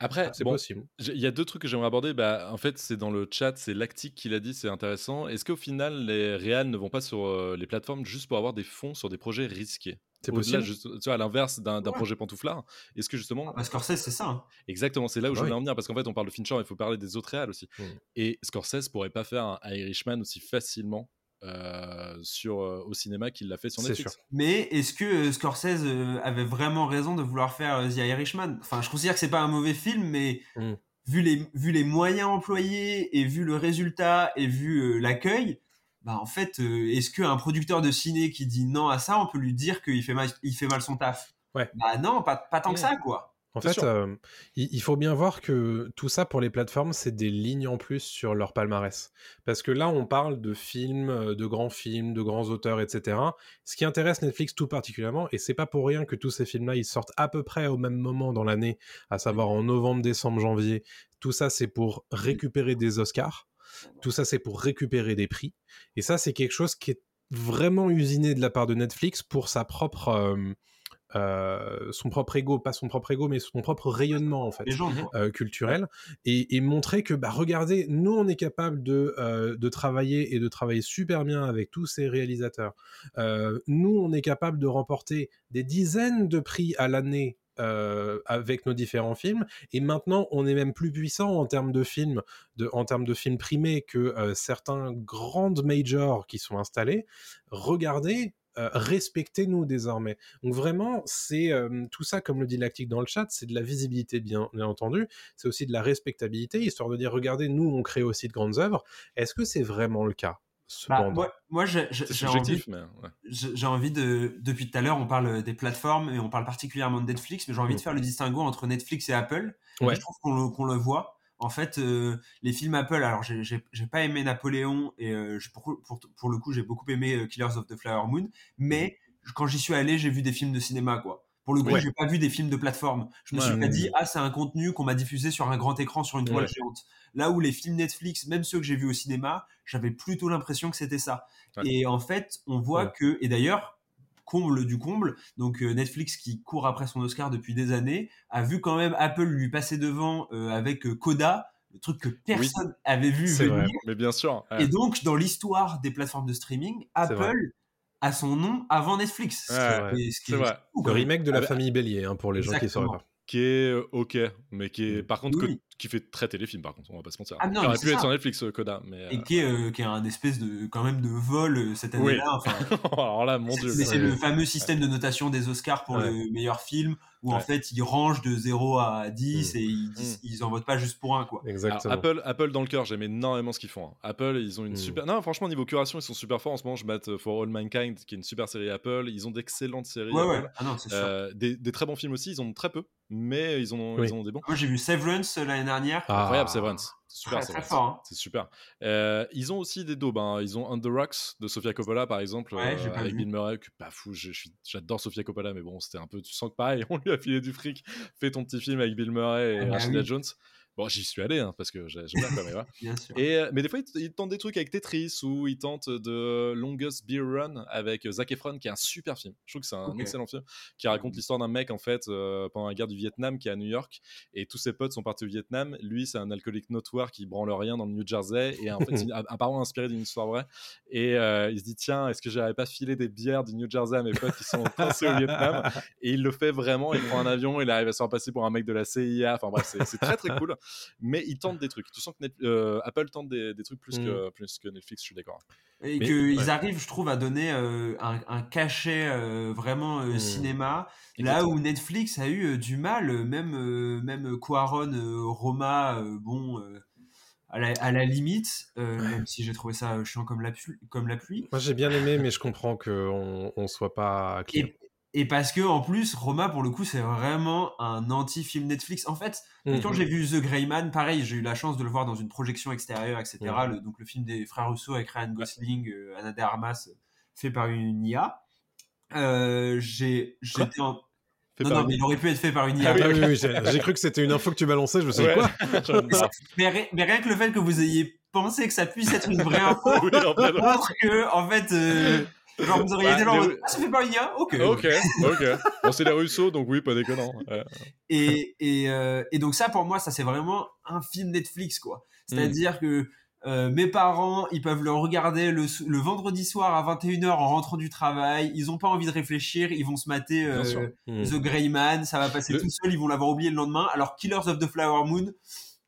Après, C'est bon, possible. il y a deux trucs que j'aimerais aborder. Bah, en fait, c'est dans le chat, c'est Lactic qui l'a dit, c'est intéressant. Est-ce qu'au final, les réals ne vont pas sur euh, les plateformes juste pour avoir des fonds sur des projets risqués? C'est possible. juste- tu vois, à l'inverse d'un Ouais. projet pantouflard. Est-ce que justement, Ah, bah, Scorsese, c'est ça. hein. exactement, c'est là où Ah je voulais en venir parce qu'en fait, on parle de Fincher, il faut parler des autres réals aussi. Mm. Et Scorsese pourrait pas faire un Irishman aussi facilement euh, sur euh, au cinéma qu'il l'a fait sur Netflix. sûr. Mais est-ce que euh, Scorsese euh, avait vraiment raison de vouloir faire euh, The Irishman? Enfin, je considère que c'est pas un mauvais film, mais Mm. vu, les, vu les moyens employés et vu le résultat et vu euh, l'accueil, bah en fait, euh, est-ce qu'un producteur de ciné qui dit non à ça, on peut lui dire qu'il fait mal, il fait mal son taf? Ouais. Bah non, pas, pas tant que ça, quoi. En fait, euh, il, il faut bien voir que tout ça pour les plateformes, c'est des lignes en plus sur leur palmarès. Parce que là, on parle de films, euh, de grands films, de grands auteurs, etc. Ce qui intéresse Netflix tout particulièrement, et c'est pas pour rien que tous ces films-là, ils sortent à peu près au même moment dans l'année, à savoir en novembre, décembre, janvier. Tout ça, c'est pour récupérer des Oscars. Tout ça, c'est pour récupérer des prix. Et ça, c'est quelque chose qui est vraiment usiné de la part de Netflix pour sa propre, euh, euh, son propre ego, pas son propre ego, mais son propre rayonnement en fait euh, culturel et, et montrer que bah regardez nous on est capable de, euh, de travailler et de travailler super bien avec tous ces réalisateurs. Nous on est capable de remporter des dizaines de prix à l'année euh, avec nos différents films et maintenant on est même plus puissant en termes de films de, en termes de films primés que euh, certains grandes majors qui sont installés. Regardez euh, respectez-nous désormais. Donc vraiment, c'est euh, tout ça, comme le dit Lactic dans le chat, c'est de la visibilité bien, bien entendu, c'est aussi de la respectabilité, histoire de dire, regardez, nous, on crée aussi de grandes œuvres. Est-ce que c'est vraiment le cas Bah, moi, moi, j'ai envie, ouais. envie de. Depuis tout à l'heure, on parle des plateformes et on parle particulièrement de Netflix, mais j'ai envie Mm. de faire le distinguo entre Netflix et Apple. Ouais. Je trouve qu'on le, qu'on le voit. En fait, euh, les films Apple, alors j'ai- pas aimé Napoléon et euh, pour, pour, pour le coup, j'ai beaucoup aimé euh, Killers of the Flower Moon, mais quand j'y suis allé, j'ai vu des films de cinéma, quoi. Pour le coup, Ouais. j'ai pas vu des films de plateforme. Je me Ouais. suis pas dit, ah, c'est un contenu qu'on m'a diffusé sur un grand écran, sur une toile géante. Là où les films Netflix, même ceux que j'ai vus au cinéma, j'avais plutôt l'impression que c'était ça. Et en fait, on voit que, et d'ailleurs, comble du comble, donc euh, Netflix qui court après son Oscar depuis des années, a vu quand même Apple lui passer devant euh, avec euh, Coda, le truc que personne avait vu C'est venir. vrai. Mais bien sûr. ouais. Et donc, dans l'histoire des plateformes de streaming. Apple a son nom avant Netflix. Ce qui Ouais, est- vrai. ce qui C'est est vrai. fou, Le remake de la Ah bah, famille Bélier, hein, pour les gens qui ne sauraient pas. Qui est euh, ok, mais qui est Mm. par contre que- qui fait très téléfilm par contre, on va pas se mentir. Ah non, mais aurait c'est pu être ça. sur Netflix euh, Coda, mais Et euh, qui est, euh, qui est un espèce de, quand même de vol cette Oui. année-là. Enfin, alors là, mon dieu. mais c'est Ouais. le fameux système de notation des Oscars pour Ouais. le meilleur film, où en fait ils rangent de 0 à 10 Mm. et ils, disent- ils en votent pas juste pour un. Quoi. Alors, Exactement. Apple, Apple dans le cœur, j'aime énormément ce qu'ils font. hein. Apple, ils ont une Mm. super. Non, franchement, niveau curation, ils sont super forts. En ce moment, je mate For All Mankind, qui est une super série Apple. Ils ont d'excellentes séries. Ouais, ouais. Apple. Ah non. Euh, des, des très bons films aussi. Ils ont très peu, mais ils en ont, Oui. ils en ont des bons. Moi j'ai vu Severance euh, l'année dernière. Ah. Incroyable, Severance. C'est super, Très, très Severance. fort, hein. C'est super. Euh, ils ont aussi des daubes. hein. Ils ont On the Rocks de Sofia Coppola, par exemple, Ouais, euh, avec vu. Bill Murray. Que, pas fou, je- je suis- j'adore Sofia Coppola, mais bon, c'était un peu. Tu sens que pareil, on lui a filé du fric. Fais ton petit film avec Bill Murray et Ah bah Rashida oui. Jones. Bon, j'y suis allé, hein, parce que j'ai- j'aime bien quand même. Bien sûr. Et, euh, mais des fois, ils, ils tentent des trucs avec Tetris ou ils tentent de Longest Beer Run avec Zac Efron, qui est un super film. Je trouve que c'est un excellent film qui raconte l'histoire d'un mec en fait euh, pendant la guerre du Vietnam qui est à New York et tous ses potes sont partis au Vietnam. Lui, c'est un alcoolique notoire qui branle rien dans le New Jersey et en fait, il, apparemment inspiré d'une histoire vraie. Et euh, il se dit tiens, est-ce que j'aurais pas filé des bières du New Jersey à mes potes qui sont coincés au Vietnam? Et il le fait vraiment. Il prend un avion, il arrive à se faire passer pour un mec de la CIA. Enfin bref, c'est très très cool. Mais il tente des trucs. Tu sens que Net- euh, Apple tente des, des trucs plus, Mm. que, plus que Netflix, je suis d'accord. Et Mais- qu'ils ouais. arrivent, je trouve, à donner euh, un, un cachet euh, vraiment euh, Mm. cinéma. Là où Netflix a eu euh, du mal, même, euh, même Quaron, euh, Roma, euh, bon, euh, à, la, à la limite, euh, même si j'ai trouvé ça chiant comme la, pu- comme la pluie. Moi, j'ai bien aimé, mais je comprends qu'on on soit pas. Et, et parce que en plus, Roma, pour le coup, c'est vraiment un anti-film Netflix. En fait, Mhm. quand j'ai vu The Grey Man, pareil, j'ai eu la chance de le voir dans une projection extérieure, etc. Mhm. Le- donc le film des frères Russo avec Ryan Gosling, euh, Anna de Armas, euh, fait par une IA. Euh, j'ai, j'étais en... Non, non, mais il aurait pu être fait par une IA. Ah oui, oui, oui, j'ai cru que c'était une info que tu balançais. Je me suis dit Ouais. quoi mais, ri- mais rien que le fait que vous ayez pensé que ça puisse être une vraie info, montre que, en fait, euh, genre vous auriez Bah, été là les- Ah, ça fait par une IA Ok. Ok, ok. Bon, c'est les Russo, donc oui, pas déconnant. Ouais. Et, et, euh, et donc ça, pour moi, ça c'est vraiment un film Netflix, quoi. C'est-à-dire que euh, mes parents, ils peuvent le regarder le, le vendredi soir à 21h en rentrant du travail. Ils ont pas envie de réfléchir, ils vont se mater euh. Hmm. The Grey Man, ça va passer Le- tout seul, ils vont l'avoir oublié le lendemain. Alors Killers of the Flower Moon,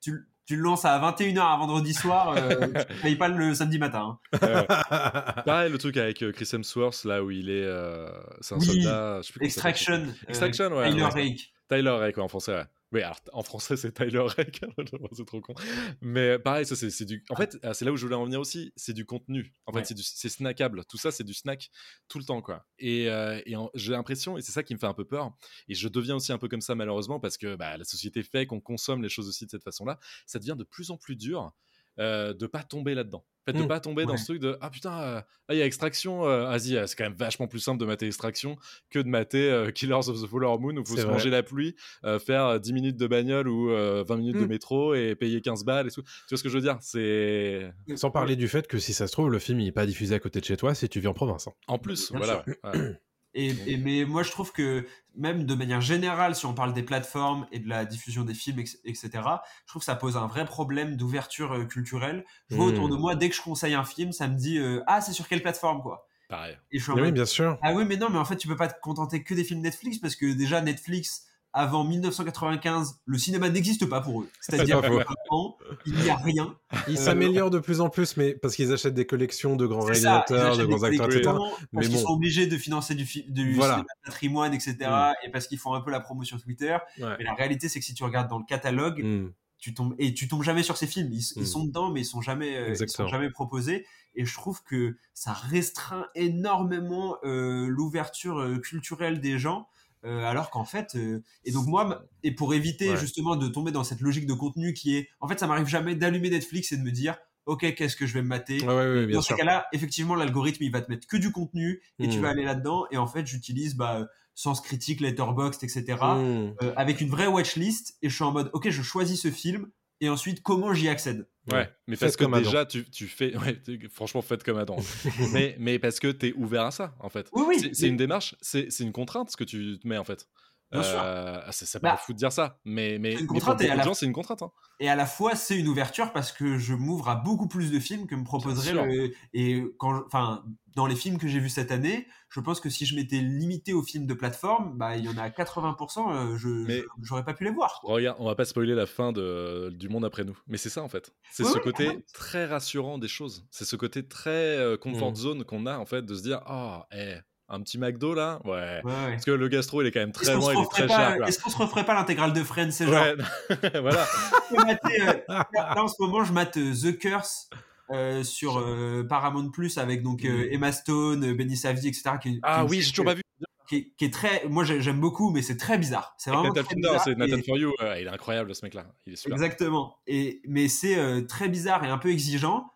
tu, le- tu le lances à 21h à vendredi soir, euh, tu payes pas le samedi matin. hein. Pareil, le truc avec euh, Chris Hemsworth, là où il est. euh, c'est un Oui. soldat. Je sais plus. Extraction. euh, Extraction, ouais. Tyler ouais. Rake. Tyler Rake, ouais, en français, ouais. Oui, alors en français c'est Tyler Rake, c'est trop con. Mais pareil, ça c'est du. En fait, euh, c'est là où je voulais en venir aussi, c'est du contenu. En fait, Ouais. c'est snackable. Tout ça, c'est du snack tout le temps, quoi. Et, euh, et j'ai l'impression, et c'est ça qui me fait un peu peur, et je deviens aussi un peu comme ça malheureusement parce que bah, la société fait qu'on consomme les choses aussi de cette façon-là. Ça devient de plus en plus dur. Euh, de pas tomber là-dedans. En fait, de Mm. pas tomber dans ce truc de ah putain, euh, ah, il y a extraction, euh, vas-y, euh, c'est quand même vachement plus simple de mater extraction que de mater euh, Killers of the Flower Moon où C'est se manger la pluie, faire euh, 10 minutes de bagnole ou euh, 20 minutes de Mm. métro et payer 15 balles et tout. Tu vois ce que je veux dire? C'est Sans parler du fait que si ça se trouve, le film il est pas diffusé à côté de chez toi si tu vis en province. hein. en plus, voilà. ouais. Et, et- mais moi, je trouve que même de manière générale, si on parle des plateformes et de la diffusion des films, etc., je trouve que ça pose un vrai problème d'ouverture euh, culturelle. Je vois autour de moi, dès que je conseille un film, ça me dit euh, Ah, c'est sur quelle plateforme, quoi Pareil. Et je suis en Oui, mode, bien sûr. Ah oui, mais non, mais en fait, tu peux pas te contenter que des films Netflix parce que déjà, Netflix, avant 1995, le cinéma n'existe pas pour eux. C'est-à-dire pas que faux. vraiment, il n'y a rien. Ils Euh, s'améliorent de plus en plus, mais parce qu'ils achètent des collections de grands ça, ils réalisateurs, de grands acteurs, etc. Mais Parce qu'ils bon. sont obligés de financer du, fi- du Voilà. cinéma de patrimoine, etc. Mm. Et parce qu'ils font un peu la promo sur Twitter. Ouais. Mais la réalité, c'est que si tu regardes dans le catalogue, Hmm. tu tombes et tu tombes jamais sur ces films. Ils, ils Mm. sont dedans, mais ils sont jamais, euh, ils sont jamais proposés. Et je trouve que ça restreint énormément euh, l'ouverture euh, culturelle des gens. Euh, alors qu'en fait, euh, et donc moi, et pour éviter Ouais. justement de tomber dans cette logique de contenu qui est, en fait, ça m'arrive jamais d'allumer Netflix et de me dire, ok, qu'est-ce que je vais me mater? Ouais, ouais, dans ces cas-là, effectivement, l'algorithme, il va te mettre que du contenu et tu Mm. vas aller là-dedans. Et en fait, j'utilise bah, Sens Critique, Letterboxd, etc. Hmm. euh, avec une vraie watchlist et je suis en mode, ok, je choisis ce film et ensuite, comment j'y accède Ouais, mais Faites parce que déjà, tu, tu fais. Ouais, franchement, faites comme Adam. mais, mais parce que tu es ouvert à ça, en fait. Oui, oui. C'est- mais- une démarche, c'est c'est une contrainte ce que tu te mets, en fait. Bien sûr. Euh, c'est ça Bah, fou de dire ça, mais, mais, une mais pour contrainte et beaucoup à de la- gens, c'est une contrainte. hein. Et à la fois, c'est une ouverture parce que je m'ouvre à beaucoup plus de films que me proposerait le. Et quand, enfin, dans les films que j'ai vus cette année, je pense que si je m'étais limité aux films de plateforme, bah, il y en a 80%, euh, je, j'aurais pas pu les voir. Regarde, on va pas spoiler la fin de, du monde après nous, mais c'est ça en fait. C'est Oui, ce oui, côté très rassurant des choses. C'est ce côté très euh, comfort Mm. zone qu'on a en fait de se dire ah, eh, un petit McDo là, ouais. Parce que le gastro il est quand même très loin, il est très pas- cher. est-ce qu'on se referait pas l'intégrale de Friends C'est genre, Ouais, voilà. mater, euh, là, là, en ce moment, je mate euh, The Curse euh, sur euh, Paramount Plus avec donc Mm. Emma Stone, Benny Savdi, etc. qui qui Ah une oui, j'ai toujours pas vu. qui, est, qui est très. Moi, j'ai- j'aime beaucoup, mais c'est très bizarre. C'est vraiment Nathan très bizarre c'est Nathan et- For You. il est incroyable ce mec-là. Exactement. Et, mais c'est très bizarre et un peu exigeant.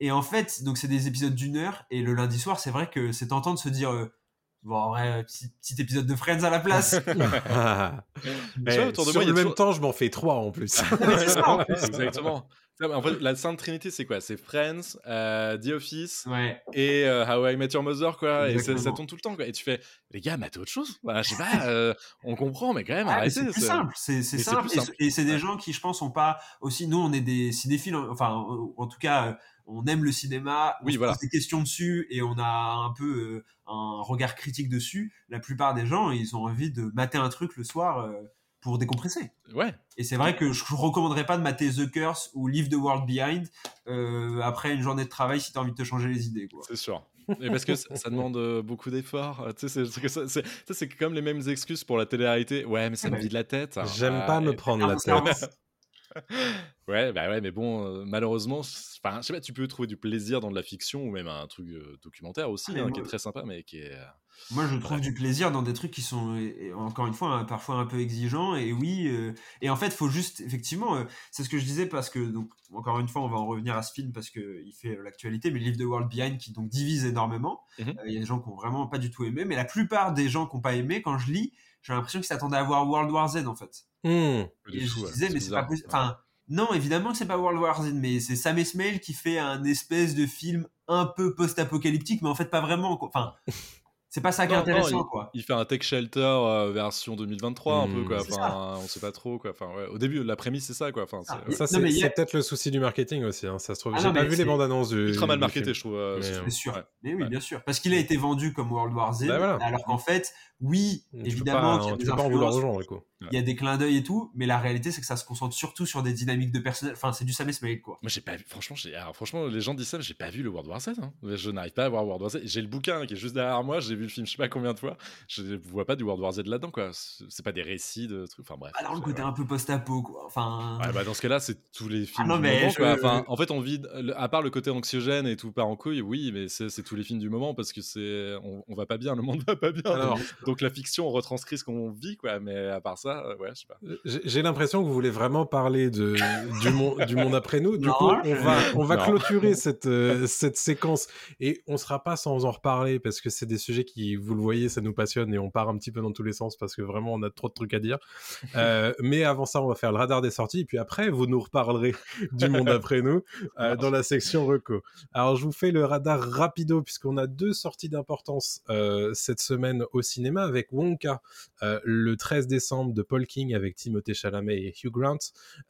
Et en fait, donc c'est des épisodes d'une heure. Et le lundi soir, c'est vrai que c'est tentant de se dire euh, bon, en vrai, petit, petit épisode de Friends à la place. Ah. Tu vois, Eh, autour de sur moi, le même toujours- temps, je m'en fais trois en plus. Mais c'est ça, en plus. Exactement. Mais En fait, la Sainte Trinité, c'est quoi? C'est Friends, euh, The Office Ouais. et euh, How I Met Your Mother, quoi. Et ça, tourne tout le temps, quoi. Et tu fais, les gars, matez autre chose? Bah, je sais pas, euh, on comprend, mais quand même, Ah, mais arrêtez. c'est simple, c'est Mais simple. Et simple. ce- Et c'est des Ouais. gens qui, je pense, sont pas aussi. Nous, on est des cinéphiles, enfin, en en tout cas, euh, on aime le cinéma, on Oui, se voilà. pose des questions dessus et on a un peu euh, un regard critique dessus. La plupart des gens, ils ont envie de mater un truc le soir euh, pour décompresser. Ouais. Et c'est vrai que je ne recommanderais pas de mater The Curse ou Leave the World Behind euh, après une journée de travail si tu as envie de te changer les idées. C'est sûr. Et parce que ça, ça demande beaucoup d'efforts. Tu sais, c'est- comme les mêmes excuses pour la télé-réalité. Ouais, mais ça Ah me bah vide la tête. J'aime Ah, pas me prendre la Ah, ça tête. Ouais, bah ouais, mais bon, euh, malheureusement, enfin, je sais pas, tu peux trouver du plaisir dans de la fiction ou même un truc euh, documentaire aussi, Ah, hein, moi- qui est très sympa, mais qui est. euh, Moi, je trouve du plaisir dans des trucs qui sont, encore une fois, hein, parfois un peu exigeants. Et oui, et en fait, faut juste, effectivement, c'est ce que je disais parce que, donc, encore une fois, on va en revenir à ce film parce qu'il fait l'actualité, mais Leave the World Behind qui donc divise énormément. Euh, Il y a des gens qui ont vraiment pas du tout aimé, mais la plupart des gens qui n'ont pas aimé, quand je lis, j'ai l'impression qu'ils s'attendaient à voir World War Z en fait. Hmm. Et je ouais, disais, mais c'est pas possible. Enfin, non, évidemment que c'est pas World War Z, mais c'est Sam Esmail qui fait un espèce de film un peu post-apocalyptique, mais en fait pas vraiment. quoi. Enfin, c'est pas ça qui est non, intéressant, quoi. Il fait un Tech Shelter euh, version 2023, un Hmm. peu, quoi. C'est Enfin, on sait pas trop, quoi. Enfin, ouais, au début, la prémisse, c'est ça, quoi. Enfin, Ah, Ça, non, c'est il a- peut-être le souci du marketing aussi. hein, ça se trouve. Ah J'ai non, pas vu les bandes annonces du. ultra mal marketé, je trouve. euh, Mais, sûr. Ouais. Mais oui, Ouais. bien sûr. Parce qu'il a été vendu comme World War Z, Bah voilà. alors qu'en fait, oui, Tu évidemment, y a des influences, gens, du coup. il y a des clins d'œil et tout, mais la réalité, c'est que ça se concentre surtout sur des dynamiques de personnages. Enfin, c'est du Sam Esmail, quoi. Moi, j'ai pas vu. Franchement, j'ai- alors, franchement, les gens disent ça, mais j'ai pas vu le World War Z. hein. Je n'arrive pas à voir World War Z. J'ai le bouquin qui est juste derrière moi. J'ai vu le film, je sais pas combien de fois. Je vois pas du World War Z là-dedans, quoi. C'est pas des récits de trucs. Enfin bref. Alors, le c'est- côté un peu post-apo, quoi. Enfin. Ouais, bah dans ce cas-là, c'est tous les films non, du mais moment. je- quoi. Enfin, en fait, on vit, le- à part le côté anxiogène et tout part en couille, oui, mais c'est c'est tous les films du moment parce que c'est, on, on va pas bien, le monde va pas bien. Alors, donc, la fiction on retranscrit ce qu'on vit, quoi. Mais à part ça, euh, ouais, je sais pas. J'ai j'ai l'impression que vous voulez vraiment parler de, du, monde, du monde après nous. Du Non, coup, on va, on va Non. clôturer cette, euh, cette séquence et on sera pas sans en reparler parce que c'est des sujets qui, vous le voyez, ça nous passionne et on part un petit peu dans tous les sens parce que vraiment on a trop de trucs à dire. Euh, mais avant ça, on va faire le radar des sorties et puis après, vous nous reparlerez du monde après nous euh, dans la section reco. Alors, je vous fais le radar rapido puisqu'on a deux sorties d'importance euh, cette semaine au cinéma avec Wonka euh, le 13 décembre de Paul King avec Timothée Chalamet et Hugh Grant.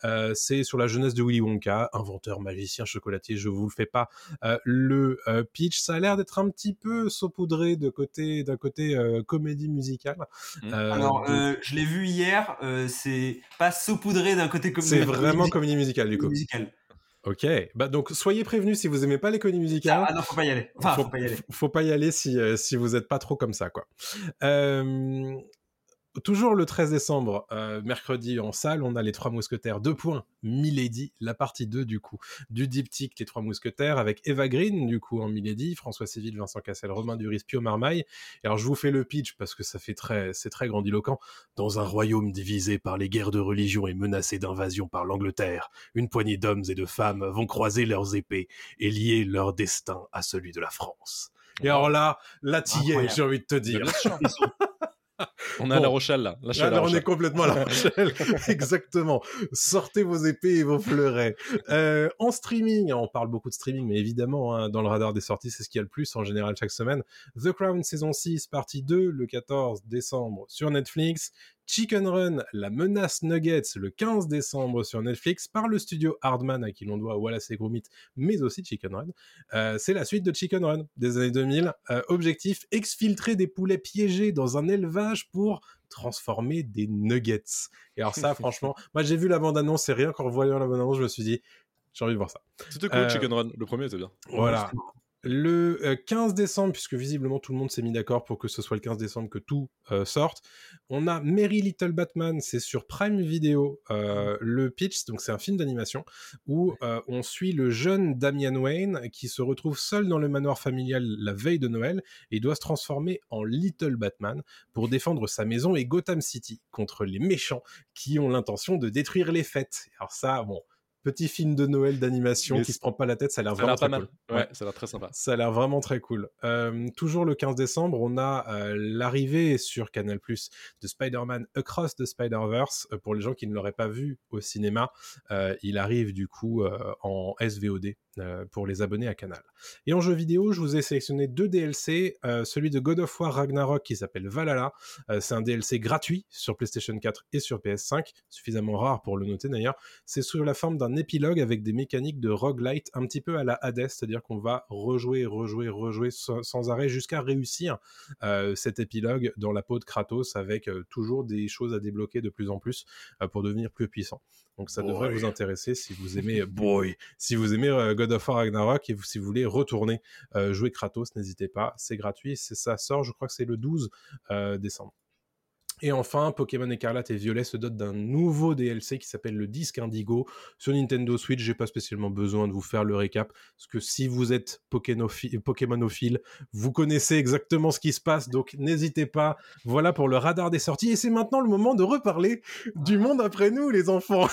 Euh, c'est sur la jeunesse de Willy Wonka, inventeur, magicien, chocolatier, je vous le fais pas. Euh, le euh, pitch, ça a l'air d'être un petit peu saupoudré de côté, d'un côté euh, comédie musicale. Mm. Euh, Alors, euh, je l'ai vu hier, euh, c'est pas saupoudré d'un côté comme c'est vraiment comédie musicale du coup. Musical. Ok, bah donc soyez prévenus si vous aimez pas les comédies musicales. Ah non, faut pas y aller. Enfin, faut, faut pas y aller. faut pas y aller si, euh, si vous êtes pas trop comme ça, quoi. Euh, toujours le 13 décembre, euh, mercredi en salle, on a les Trois Mousquetaires 2 points, Milady, la partie 2 du coup, du diptyque Les Trois Mousquetaires avec Eva Green du coup en Milady, François Civil, Vincent Cassel, Romain Duris, Pio Marmaille. Et alors je vous fais le pitch parce que ça fait très, c'est très grandiloquent. Dans un royaume divisé par les guerres de religion et menacé d'invasion par l'Angleterre, une poignée d'hommes et de femmes vont croiser leurs épées et lier leur destin à celui de la France. Et alors là, là t'y j'ai envie de te dire. on est à. La Rochelle là. Là, on est complètement à La Rochelle. Exactement. Sortez vos épées et vos fleurets. Euh, en streaming, on parle beaucoup de streaming, mais évidemment, hein, dans le radar des sorties, c'est ce qu'il y a le plus en général chaque semaine. The Crown saison 6, partie 2, le 14 décembre sur Netflix. Chicken Run, la menace Nuggets, le 15 décembre sur Netflix, par le studio Hardman, à qui l'on doit Wallace et Gromit, mais aussi Chicken Run. Euh, c'est la suite de Chicken Run des années 2000. Euh, objectif, exfiltrer des poulets piégés dans un élevage pour transformer des nuggets. Et alors ça, franchement, moi j'ai vu la bande-annonce et rien qu'en voyant la bande-annonce, je me suis dit, j'ai envie de voir ça. C'était cool, Euh, Chicken Run. Le premier était bien. Voilà. Le euh, 15 décembre, puisque visiblement tout le monde s'est mis d'accord pour que ce soit le 15 décembre que tout euh, sorte, on a Merry Little Batman, c'est sur Prime Video. euh, le pitch, donc c'est un film d'animation où euh, on suit le jeune Damian Wayne qui se retrouve seul dans le manoir familial la veille de Noël et doit se transformer en Little Batman pour défendre sa maison et Gotham City contre les méchants qui ont l'intention de détruire les fêtes. Alors ça, bon, petit film de Noël d'animation qui se prend pas la tête, ça a l'air vraiment très mal. cool. Ouais, ça a l'air très sympa. Ça a l'air vraiment très cool. Euh, toujours le 15 décembre, on a euh, l'arrivée sur Canal+ de Spider-Man Across the Spider-Verse. Euh, pour les gens qui ne l'auraient pas vu au cinéma, il arrive du coup en SVOD pour les abonnés à Canal. Et en jeu vidéo, je vous ai sélectionné deux DLC. euh, celui de God of War Ragnarok qui s'appelle Valhalla. Euh, c'est un DLC gratuit sur PlayStation 4 et sur PS5, suffisamment rare pour le noter d'ailleurs. C'est sous la forme d'un épilogue avec des mécaniques de roguelite un petit peu à la Hades, c'est-à-dire qu'on va rejouer, rejouer, rejouer sans, arrêt jusqu'à réussir euh, cet épilogue dans la peau de Kratos avec euh, toujours des choses à débloquer de plus en plus euh, pour devenir plus puissant. Donc ça devrait vous intéresser si vous aimez Boy, si vous aimez euh, God of War Ragnarok et vous- si vous voulez retourner euh, jouer Kratos, n'hésitez pas, c'est gratuit, c'est ça sort, je crois que c'est le 12 euh, décembre. Et enfin, Pokémon Écarlate et Violet se dotent d'un nouveau DLC qui s'appelle le Disque Indigo sur Nintendo Switch. J'ai pas spécialement besoin de vous faire le récap, parce que si vous êtes Pokémonophi- Pokémonophile, vous connaissez exactement ce qui se passe, donc n'hésitez pas. Voilà pour le radar des sorties. Et c'est maintenant le moment de reparler du monde après nous, les enfants.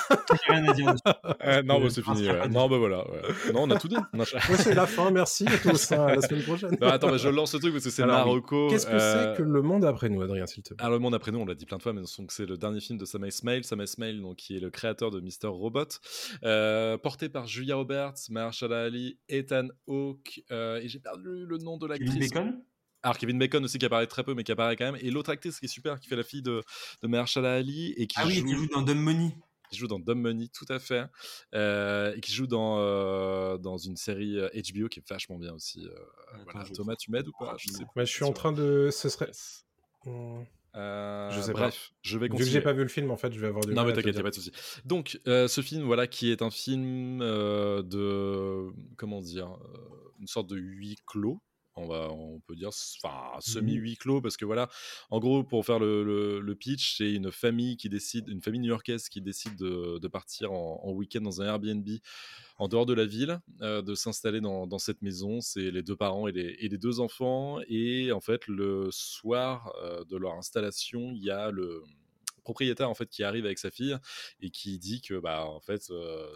J'ai rien à dire dessus. Euh, non, bah, c'est fini. ouais. Non, bah voilà. ouais. Non, on a tout dit. Ouais, c'est la fin, merci à tous. hein, à la semaine prochaine. Non, attends, mais je lance le truc parce que c'est. Marocco. Qu'est-ce que euh, c'est que le monde après nous, Adrien, s'il te plaît? Alors, le monde après on l'a dit plein de fois, mais c'est le dernier film de Sam Esmail. Sam Esmail, donc, qui est le créateur de Mr. Robot, euh, porté par Julia Roberts, Mahershala Ali, Ethan Hawke, euh, et j'ai perdu le nom de Kevin l'actrice. Bacon? Alors, Kevin Bacon aussi qui apparaît très peu, mais qui apparaît quand même. Et l'autre actrice qui est super, qui fait la fille de, de Mahershala Ali et qui, Ah oui, joue, qui joue dans Dumb Money. qui joue dans Dumb Money, tout à fait, euh, et qui joue dans, euh, dans une série HBO qui est vachement bien aussi. euh, Attends, voilà. je- Thomas, tu m'aides ou pas? Je sais rapidement. Ouais, Je suis en train de. Ce serait. Yes. Euh, Je sais pas. bref, je vais Vu que continuer. j'ai pas vu le film, en fait, je vais avoir du Non mal mais t'inquiète, y a pas de souci. Donc euh, ce film, voilà, qui est un film euh, de comment dire, une sorte de huis clos. On va, on peut dire, enfin semi huis clos parce que voilà, en gros pour faire le, le- le pitch, c'est une famille qui décide, une famille new-yorkaise qui décide de, de partir en, en week-end dans un Airbnb en dehors de la ville, euh, de s'installer dans, dans cette maison. C'est les deux parents et les, et les deux enfants. Et en fait, le soir euh, de leur installation, il y a le propriétaire en fait qui arrive avec sa fille et qui dit que bah en fait euh,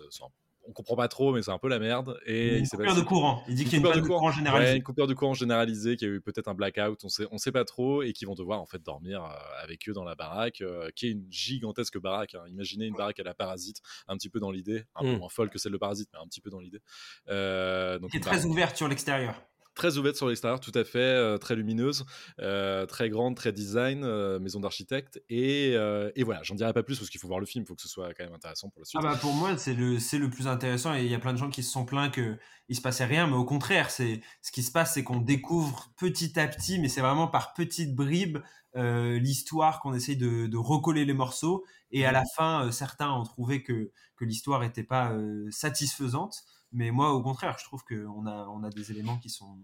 on comprend pas trop mais c'est un peu la merde et Une il coupure passé- de courant. Il dit qu'il y a une coupure de courant Ouais, généralisée. une coupure de courant généralisée, qu'il y a eu peut-être un blackout, on sait, on sait pas trop, et qui vont devoir en fait dormir euh, avec eux dans la baraque, euh, qui est une gigantesque baraque. hein. Imaginez une baraque à la Parasite, un petit peu dans l'idée, un peu Mm. moins folle que celle de Parasite, mais un petit peu dans l'idée. Euh, donc Qui est très baraque ouverte sur l'extérieur. Très ouverte sur l'extérieur, tout à fait, euh, très lumineuse, euh, très grande, très design, euh, maison d'architecte, et, et voilà, j'en dirai pas plus parce qu'il faut voir le film, il faut que ce soit quand même intéressant pour la suite. Ah bah pour moi, c'est le, c'est le plus intéressant et il y a plein de gens qui se sont plaints qu'il se passait rien, mais au contraire, c'est ce qui se passe, c'est qu'on découvre petit à petit, mais c'est vraiment par petites bribes, l'histoire qu'on essaye de, de recoller les morceaux. Et à la fin, certains ont trouvé que, que l'histoire n'était pas satisfaisante, mais moi, au contraire, je trouve qu'on a, on a des éléments qui sont.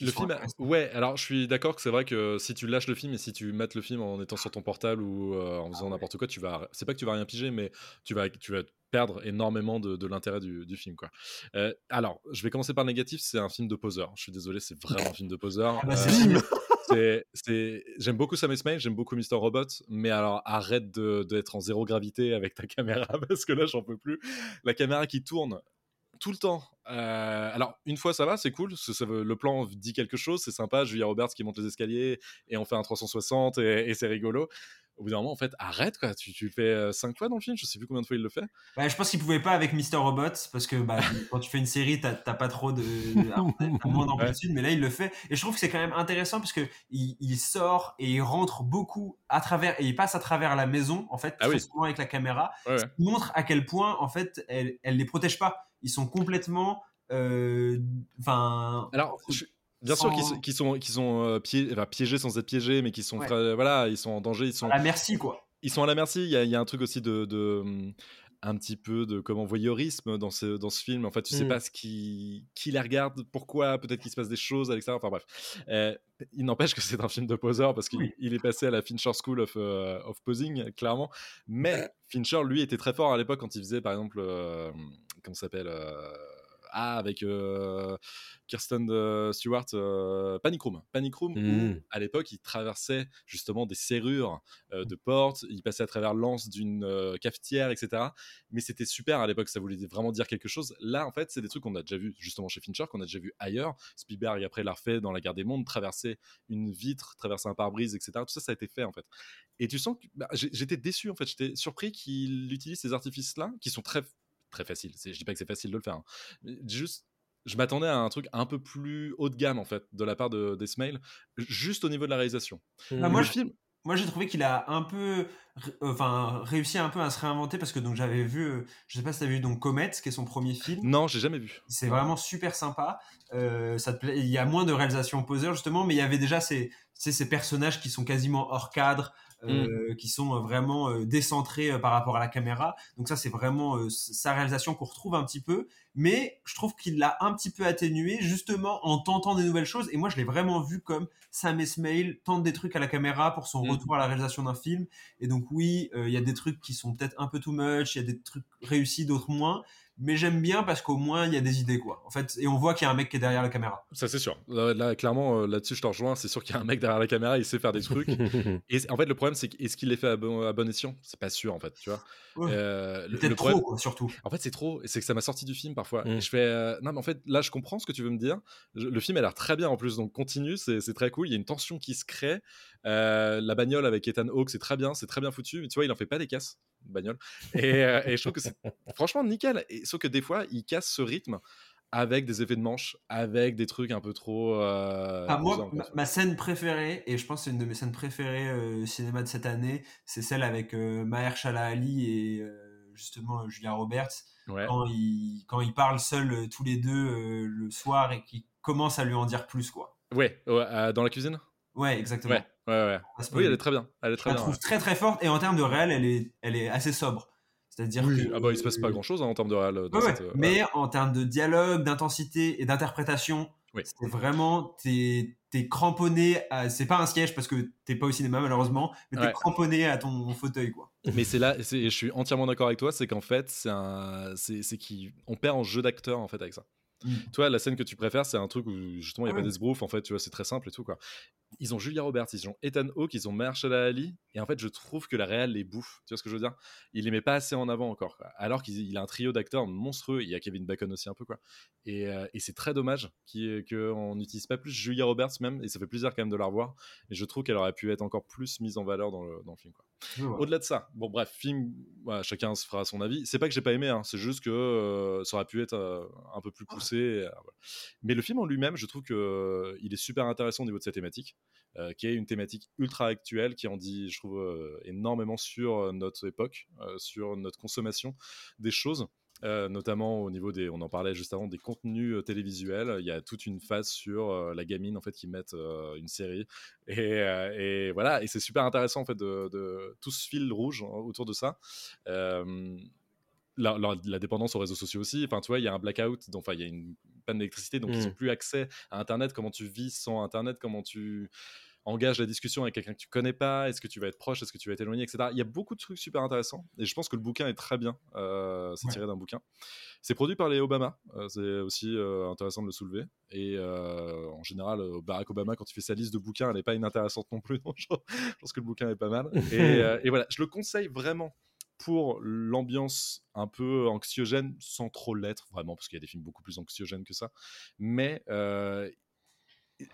Le film, ouais, alors je suis d'accord que c'est vrai que si tu lâches le film et si tu mates le film en étant sur ton portable ou euh, en faisant n'importe quoi, tu vas, c'est pas que tu vas rien piger, mais tu vas, tu vas perdre énormément de, de l'intérêt du, du film, quoi. Euh, alors, je vais commencer par le négatif, c'est un film de poseur. Je suis désolé, c'est vraiment un film de poseur. Ah bah, c'est Euh, c'est, J'aime beaucoup Sam Esmail, j'aime beaucoup Mr. Robot, mais alors arrête de- d'être en zéro gravité avec ta caméra parce que là j'en peux plus. La caméra qui tourne tout le temps. Euh, alors une fois ça va, c'est cool, ça, ça le plan dit quelque chose, c'est sympa. Julia Roberts qui monte les escaliers et on fait un 360 et, et c'est rigolo. Au bout d'un moment, en fait, arrête quoi. Tu, tu le fais euh, cinq fois dans le film, je sais plus combien de fois il le fait. Bah, je pense qu'il pouvait pas avec Mr. Robot parce que bah, quand tu fais une série, t'as pas trop de moins d'amplitude, mais là il le fait. Et je trouve que c'est quand même intéressant parce que il, il sort et il rentre beaucoup à travers et il passe à travers la maison en fait Ah oui. souvent avec la caméra. Ouais, ouais. Ce qui montre à quel point en fait elle, elle les protège pas. Ils sont complètement, euh, enfin. Alors, je- bien sûr qu'ils sont, qu'ils sont, qu'ils sont euh, pié- enfin, piégés sans être piégés, mais qui sont, Ouais. fra- voilà, ils sont en danger, ils sont, à la merci quoi. ils sont à la merci. Il y y a un truc aussi de, de, hum, un petit peu de comment voyeurisme dans ce, dans ce film. En fait, tu sais Mm. pas ce qui, qui la regarde, pourquoi, peut-être qu'il se passe des choses à l'extérieur. Enfin bref. Euh, il n'empêche que c'est un film de poseur parce qu'il Oui. il est passé à la Fincher School of, of Posing, clairement. Mais Fincher, lui, était très fort à l'époque quand il faisait, par exemple, euh, comment s'appelle euh, Ah, avec euh, Kirsten euh, Stewart, euh, Panic Room. Panic Room, où, Mm. à l'époque, il traversait justement des serrures euh, de portes, il passait à travers l'anse d'une cafetière, etc. Mais c'était super à l'époque, ça voulait vraiment dire quelque chose. Là, en fait, c'est des trucs qu'on a déjà vu justement chez Fincher, qu'on a déjà vu ailleurs. Spielberg, après, l'a refait dans La Guerre des Mondes, traverser une vitre, traverser un pare-brise, etc. Tout ça, ça a été fait, en fait. Et tu sens que bah, j'étais déçu, en fait. J'étais surpris qu'il utilise ces artifices-là, qui sont très, très faciles. C'est- Je dis pas que c'est facile de le faire. hein. Juste, je m'attendais à un truc un peu plus haut de gamme, en fait, de la part de d'Esmail, juste au niveau de la réalisation. Bah, moi, Le je- film, Moi, j'ai trouvé qu'il a un peu, euh, enfin, réussi un peu à se réinventer parce que donc j'avais vu, euh, je sais pas si t'as vu donc Comet, qui est son premier film. non, j'ai jamais vu. C'est vraiment super sympa. Euh, ça te plaît. Il y a moins de réalisation poseur justement, mais il y avait déjà ces, ces personnages qui sont quasiment hors cadre, euh, qui sont vraiment euh, décentrés euh, par rapport à la caméra. Donc ça, c'est vraiment euh, sa réalisation qu'on retrouve un petit peu. Mais je trouve qu'il l'a un petit peu atténué justement en tentant des nouvelles choses. Et moi, je l'ai vraiment vu comme Sam Esmail tente des trucs à la caméra pour son Mm. retour à la réalisation d'un film. Et donc oui, euh, il y a des trucs qui sont peut-être un peu too much, il y a des trucs réussis, d'autres moins. Mais j'aime bien parce qu'au moins il y a des idées quoi. En fait, et on voit qu'il y a un mec qui est derrière la caméra. Ça, c'est sûr. Là, là, clairement, euh, là-dessus, je te rejoins. C'est sûr qu'il y a un mec derrière la caméra, il sait faire des trucs. Et en fait, le problème, c'est est-ce qu'il les fait à bon, à bon escient? C'est pas sûr, en fait, tu vois. Ouais. Euh, le- trop problème- quoi, surtout. En fait, c'est trop. Et c'est que ça m'a sorti du film parfois. Mm. Et je fais. euh, Non, mais en fait, là, je comprends ce que tu veux me dire. Je- Le film a l'air très bien en plus, donc continue. C'est c'est très cool. Il y a une tension qui se crée. Euh, la bagnole avec Ethan Hawke, c'est très bien. C'est très bien foutu. Mais tu vois, il en fait pas des casses, bagnole. Et, euh, et je trouve que c'est franchement nickel. Et, sauf que des fois, il casse ce rythme avec des effets de manche, avec des trucs un peu trop. euh, Ah, moi, ma, ma scène préférée, et je pense que c'est une de mes scènes préférées euh, au cinéma de cette année, c'est celle avec euh, Mahershala Ali et justement Julia Roberts, Ouais. quand ils, quand ils parlent seuls tous les deux le soir et qui commencent à lui en dire plus, quoi. Ouais, dans la cuisine? Ouais, exactement. Ouais, ouais, ouais. Oui, elle est très bien. Elle est je très la bien. trouve ouais. très très forte et en termes de réel, elle est, elle est assez sobre. C'est-à-dire Oui, que ah bah, il se passe pas grand chose en termes de réel. dans Ouais, ouais. cette, euh, Mais en termes de dialogue, d'intensité et d'interprétation, Oui. c'est vraiment t'es es cramponné. à- C'est pas un siège parce que t'es pas au cinéma malheureusement, mais t'es Ouais. cramponné à ton fauteuil quoi. Mais c'est là, je suis entièrement d'accord avec toi, c'est qu'en fait, c'est un, qu'on perd en jeu d'acteur en fait avec ça. Mm. Toi, la scène que tu préfères, c'est un truc où justement il n'y a pas d'esbrouf, en fait, tu vois, c'est très simple et tout quoi. Ils ont Julia Roberts, ils ont Ethan Hawke, ils ont Mahershala Ali, et en fait, je trouve que la réelle les bouffe. Tu vois ce que je veux dire? Il les met pas assez en avant encore, quoi. alors qu'il il a un trio d'acteurs monstrueux. Il y a Kevin Bacon aussi un peu quoi. Et, euh, et c'est très dommage qu'il- qu'on n'utilise pas plus Julia Roberts même, et ça fait plaisir quand même de la revoir. Et je trouve qu'elle aurait pu être encore plus mise en valeur dans le, dans le film. Quoi. Au-delà de ça, bon bref, film, chacun se fera son avis. C'est pas que j'ai pas aimé, hein, c'est juste que euh, ça aurait pu être euh, un peu plus poussé. euh. Mais le film en lui-même, je trouve que il est super intéressant au niveau de sa thématique, qui est une thématique ultra actuelle, qui en dit, je trouve, énormément sur notre époque, sur notre consommation des choses. Euh, notamment au niveau des, on en parlait juste avant, des contenus euh, télévisuels. Il y a toute une phase sur euh, la gamine en fait qui met une série et, et voilà. Et c'est super intéressant en fait de, de tout ce fil rouge hein, autour de ça. La, la- la dépendance aux réseaux sociaux aussi. Enfin, tu vois, il y a un blackout, donc enfin, il y a une panne d'électricité, donc ils n'ont plus accès à Internet. Comment tu vis sans Internet? Comment tu engages la discussion avec quelqu'un que tu connais pas Est-ce que tu vas être proche Est-ce que tu vas être éloigné Etc. Il y a beaucoup de trucs super intéressants, et je pense que le bouquin est très bien. Euh, c'est Ouais. tiré d'un bouquin. C'est produit par les Obama. euh, c'est aussi euh, intéressant de le soulever. Et euh, en général, Barack Obama, quand il fait sa liste de bouquins, elle n'est pas inintéressante non plus. Donc je je pense que le bouquin est pas mal. Et, et voilà, je le conseille vraiment pour l'ambiance un peu anxiogène, sans trop l'être, vraiment, parce qu'il y a des films beaucoup plus anxiogènes que ça. Mais euh,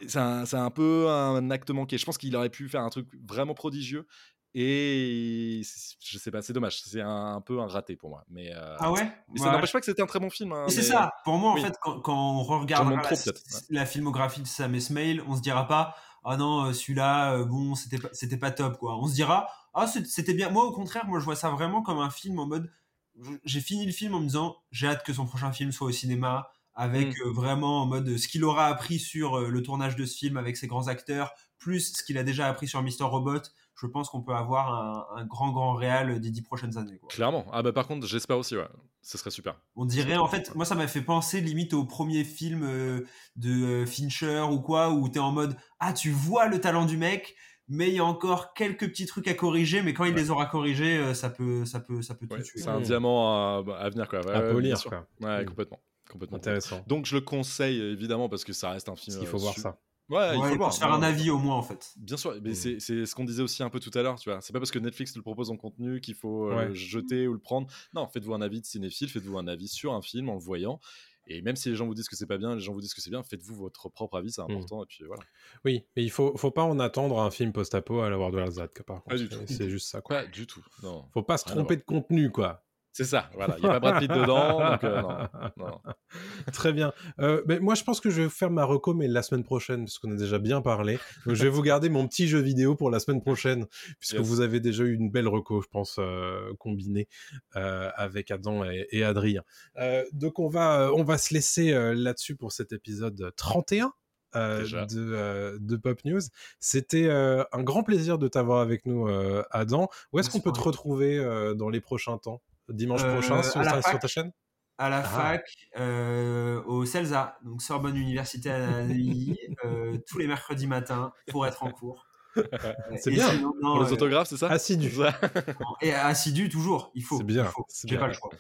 c'est un, un peu un acte manqué. Je pense qu'il aurait pu faire un truc vraiment prodigieux. Et je sais pas, c'est dommage. C'est un, un peu un raté pour moi. Mais, euh, Ah ouais? mais ça Ouais. n'empêche pas que c'était un très bon film. hein, c'est ça. Pour moi, en oui. fait, quand, quand on regarde la, ouais. filmographie de Sam Esmail, on se dira pas, ah non, euh, celui-là, euh, bon, c'était pas, c'était pas top, quoi. On se dira, ah, c'était bien. Moi, au contraire, moi, je vois ça vraiment comme un film en mode, j'ai fini le film en me disant, j'ai hâte que son prochain film soit au cinéma, avec Mm. euh, vraiment en mode ce qu'il aura appris sur le tournage de ce film avec ses grands acteurs, plus ce qu'il a déjà appris sur Mr. Robot. Je pense qu'on peut avoir un, un grand, grand réal des dix prochaines années. Quoi. Clairement. Ah bah par contre, j'espère aussi, ouais. Ce serait super. On dirait, en fait, moi ça m'a fait penser limite au premier film euh, de Fincher ou quoi, où tu es en mode, ah tu vois le talent du mec, mais il y a encore quelques petits trucs à corriger, mais quand il les aura corrigés, ça peut, ça peut, ça peut Ouais, tout tuer. c'est un diamant à, à venir, quoi. Ouais, à polir, quoi. Ouais, Mm. complètement. Complètement. Intéressant. Donc je le conseille évidemment parce que ça reste un film. Il faut euh, voir su- ça. Ouais, il faut pour se faire un avis au moins en fait. Bien sûr, mais Mm. c'est c'est ce qu'on disait aussi un peu tout à l'heure, tu vois. C'est pas parce que Netflix te le propose en contenu qu'il faut euh, Ouais. le jeter ou le prendre. Non, faites-vous un avis de cinéphile, faites-vous un avis sur un film en le voyant. Et même si les gens vous disent que c'est pas bien, les gens vous disent que c'est bien, faites-vous votre propre avis, c'est important. Et puis voilà. Oui, mais il faut, faut pas en attendre un film post-apo à la World Z, par Pas du contre. tout. C'est juste ça, quoi. Pas du tout. Non. Faut pas se tromper de contenu, quoi. C'est ça, voilà. Il y a pas Brad Pitt dedans, donc euh, non. non. Très bien. Euh, mais moi, je pense que je vais faire ma reco, mais la semaine prochaine, parce qu'on a déjà bien parlé. Donc, je vais vous garder mon petit jeu vidéo pour la semaine prochaine, puisque Yes. vous avez déjà eu une belle reco, je pense, euh, combinée euh, avec Adam et, et Adrien. Euh, donc, on va, euh, on va se laisser euh, là-dessus pour cet épisode 31. euh, Déjà. de, euh, de Pop News. C'était euh, un grand plaisir de t'avoir avec nous, euh, Adam. Où est-ce qu'on peut te retrouver euh, dans les prochains temps? Dimanche Euh, prochain sur, ta- sur fac. ta chaîne? À la Ah. fac, euh, au CELSA, donc Sorbonne Université à Neuilly, euh, tous les mercredis matins pour être en cours. C'est bien. sinon, non, Pour les euh, autographes, c'est ça? Assidu. Et assidu toujours, il faut. C'est bien, il faut. c'est J'ai pas le choix.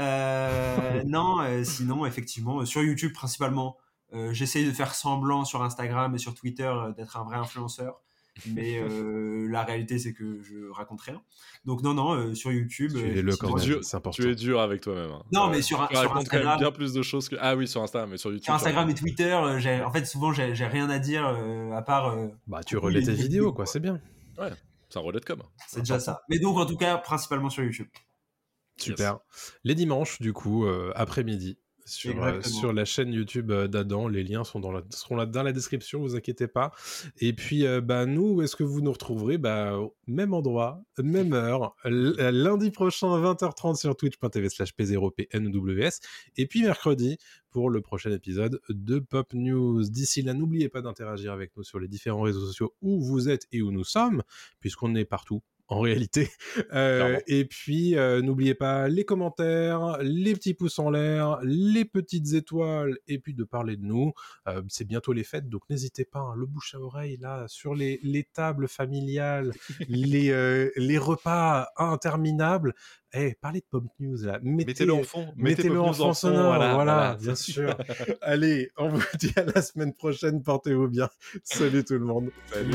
Euh, non, euh, sinon effectivement euh, sur YouTube principalement, euh, j'essaye de faire semblant sur Instagram et sur Twitter euh, d'être un vrai influenceur, mais euh, la réalité c'est que je raconte rien. Donc non non euh, sur YouTube. euh, Suivez-le quand effectivement, même, Dieu- c'est important. Tu es dur avec toi-même. hein. Non, Euh, mais sur, Tu sur racontes quand même Instagram, bien plus de choses que. Ah oui, sur Instagram, mais sur YouTube. sur Instagram et tu Twitter, euh, j'ai- en fait souvent j'ai j'ai rien à dire euh, à part euh, Bah, tu relais tes vidéos, quoi, quoi. c'est bien. racontes- C'est un relais de com. c'est déjà ça. Mais donc en tout cas principalement sur YouTube. Super. Les dimanches, du coup, euh, après-midi, sur, euh, sur la chaîne YouTube euh, d'Adam. Les liens sont dans la, seront là dans la description, vous inquiétez pas. Et puis, euh, bah, nous, où est-ce que vous nous retrouverez? Bah, au Même endroit, même heure, l- lundi prochain, 20h30 sur twitch.tv slash p0pnws. Et puis mercredi, pour le prochain épisode de Pop News. D'ici là, n'oubliez pas d'interagir avec nous sur les différents réseaux sociaux où vous êtes et où nous sommes, puisqu'on est partout en réalité. Euh, et puis, euh, n'oubliez pas les commentaires, les petits pouces en l'air, les petites étoiles, et puis de parler de nous. Euh, c'est bientôt les fêtes, donc n'hésitez pas, hein, le bouche à oreille, là, sur les, les tables familiales, les, les repas interminables. Eh, parlez de Pop News, là. Mettez- Mettez-le en fond. mettez Mettez-le en fond sonore, voilà, voilà. bien sûr. Allez, on vous dit à la semaine prochaine, portez-vous bien. Salut tout le monde. Salut.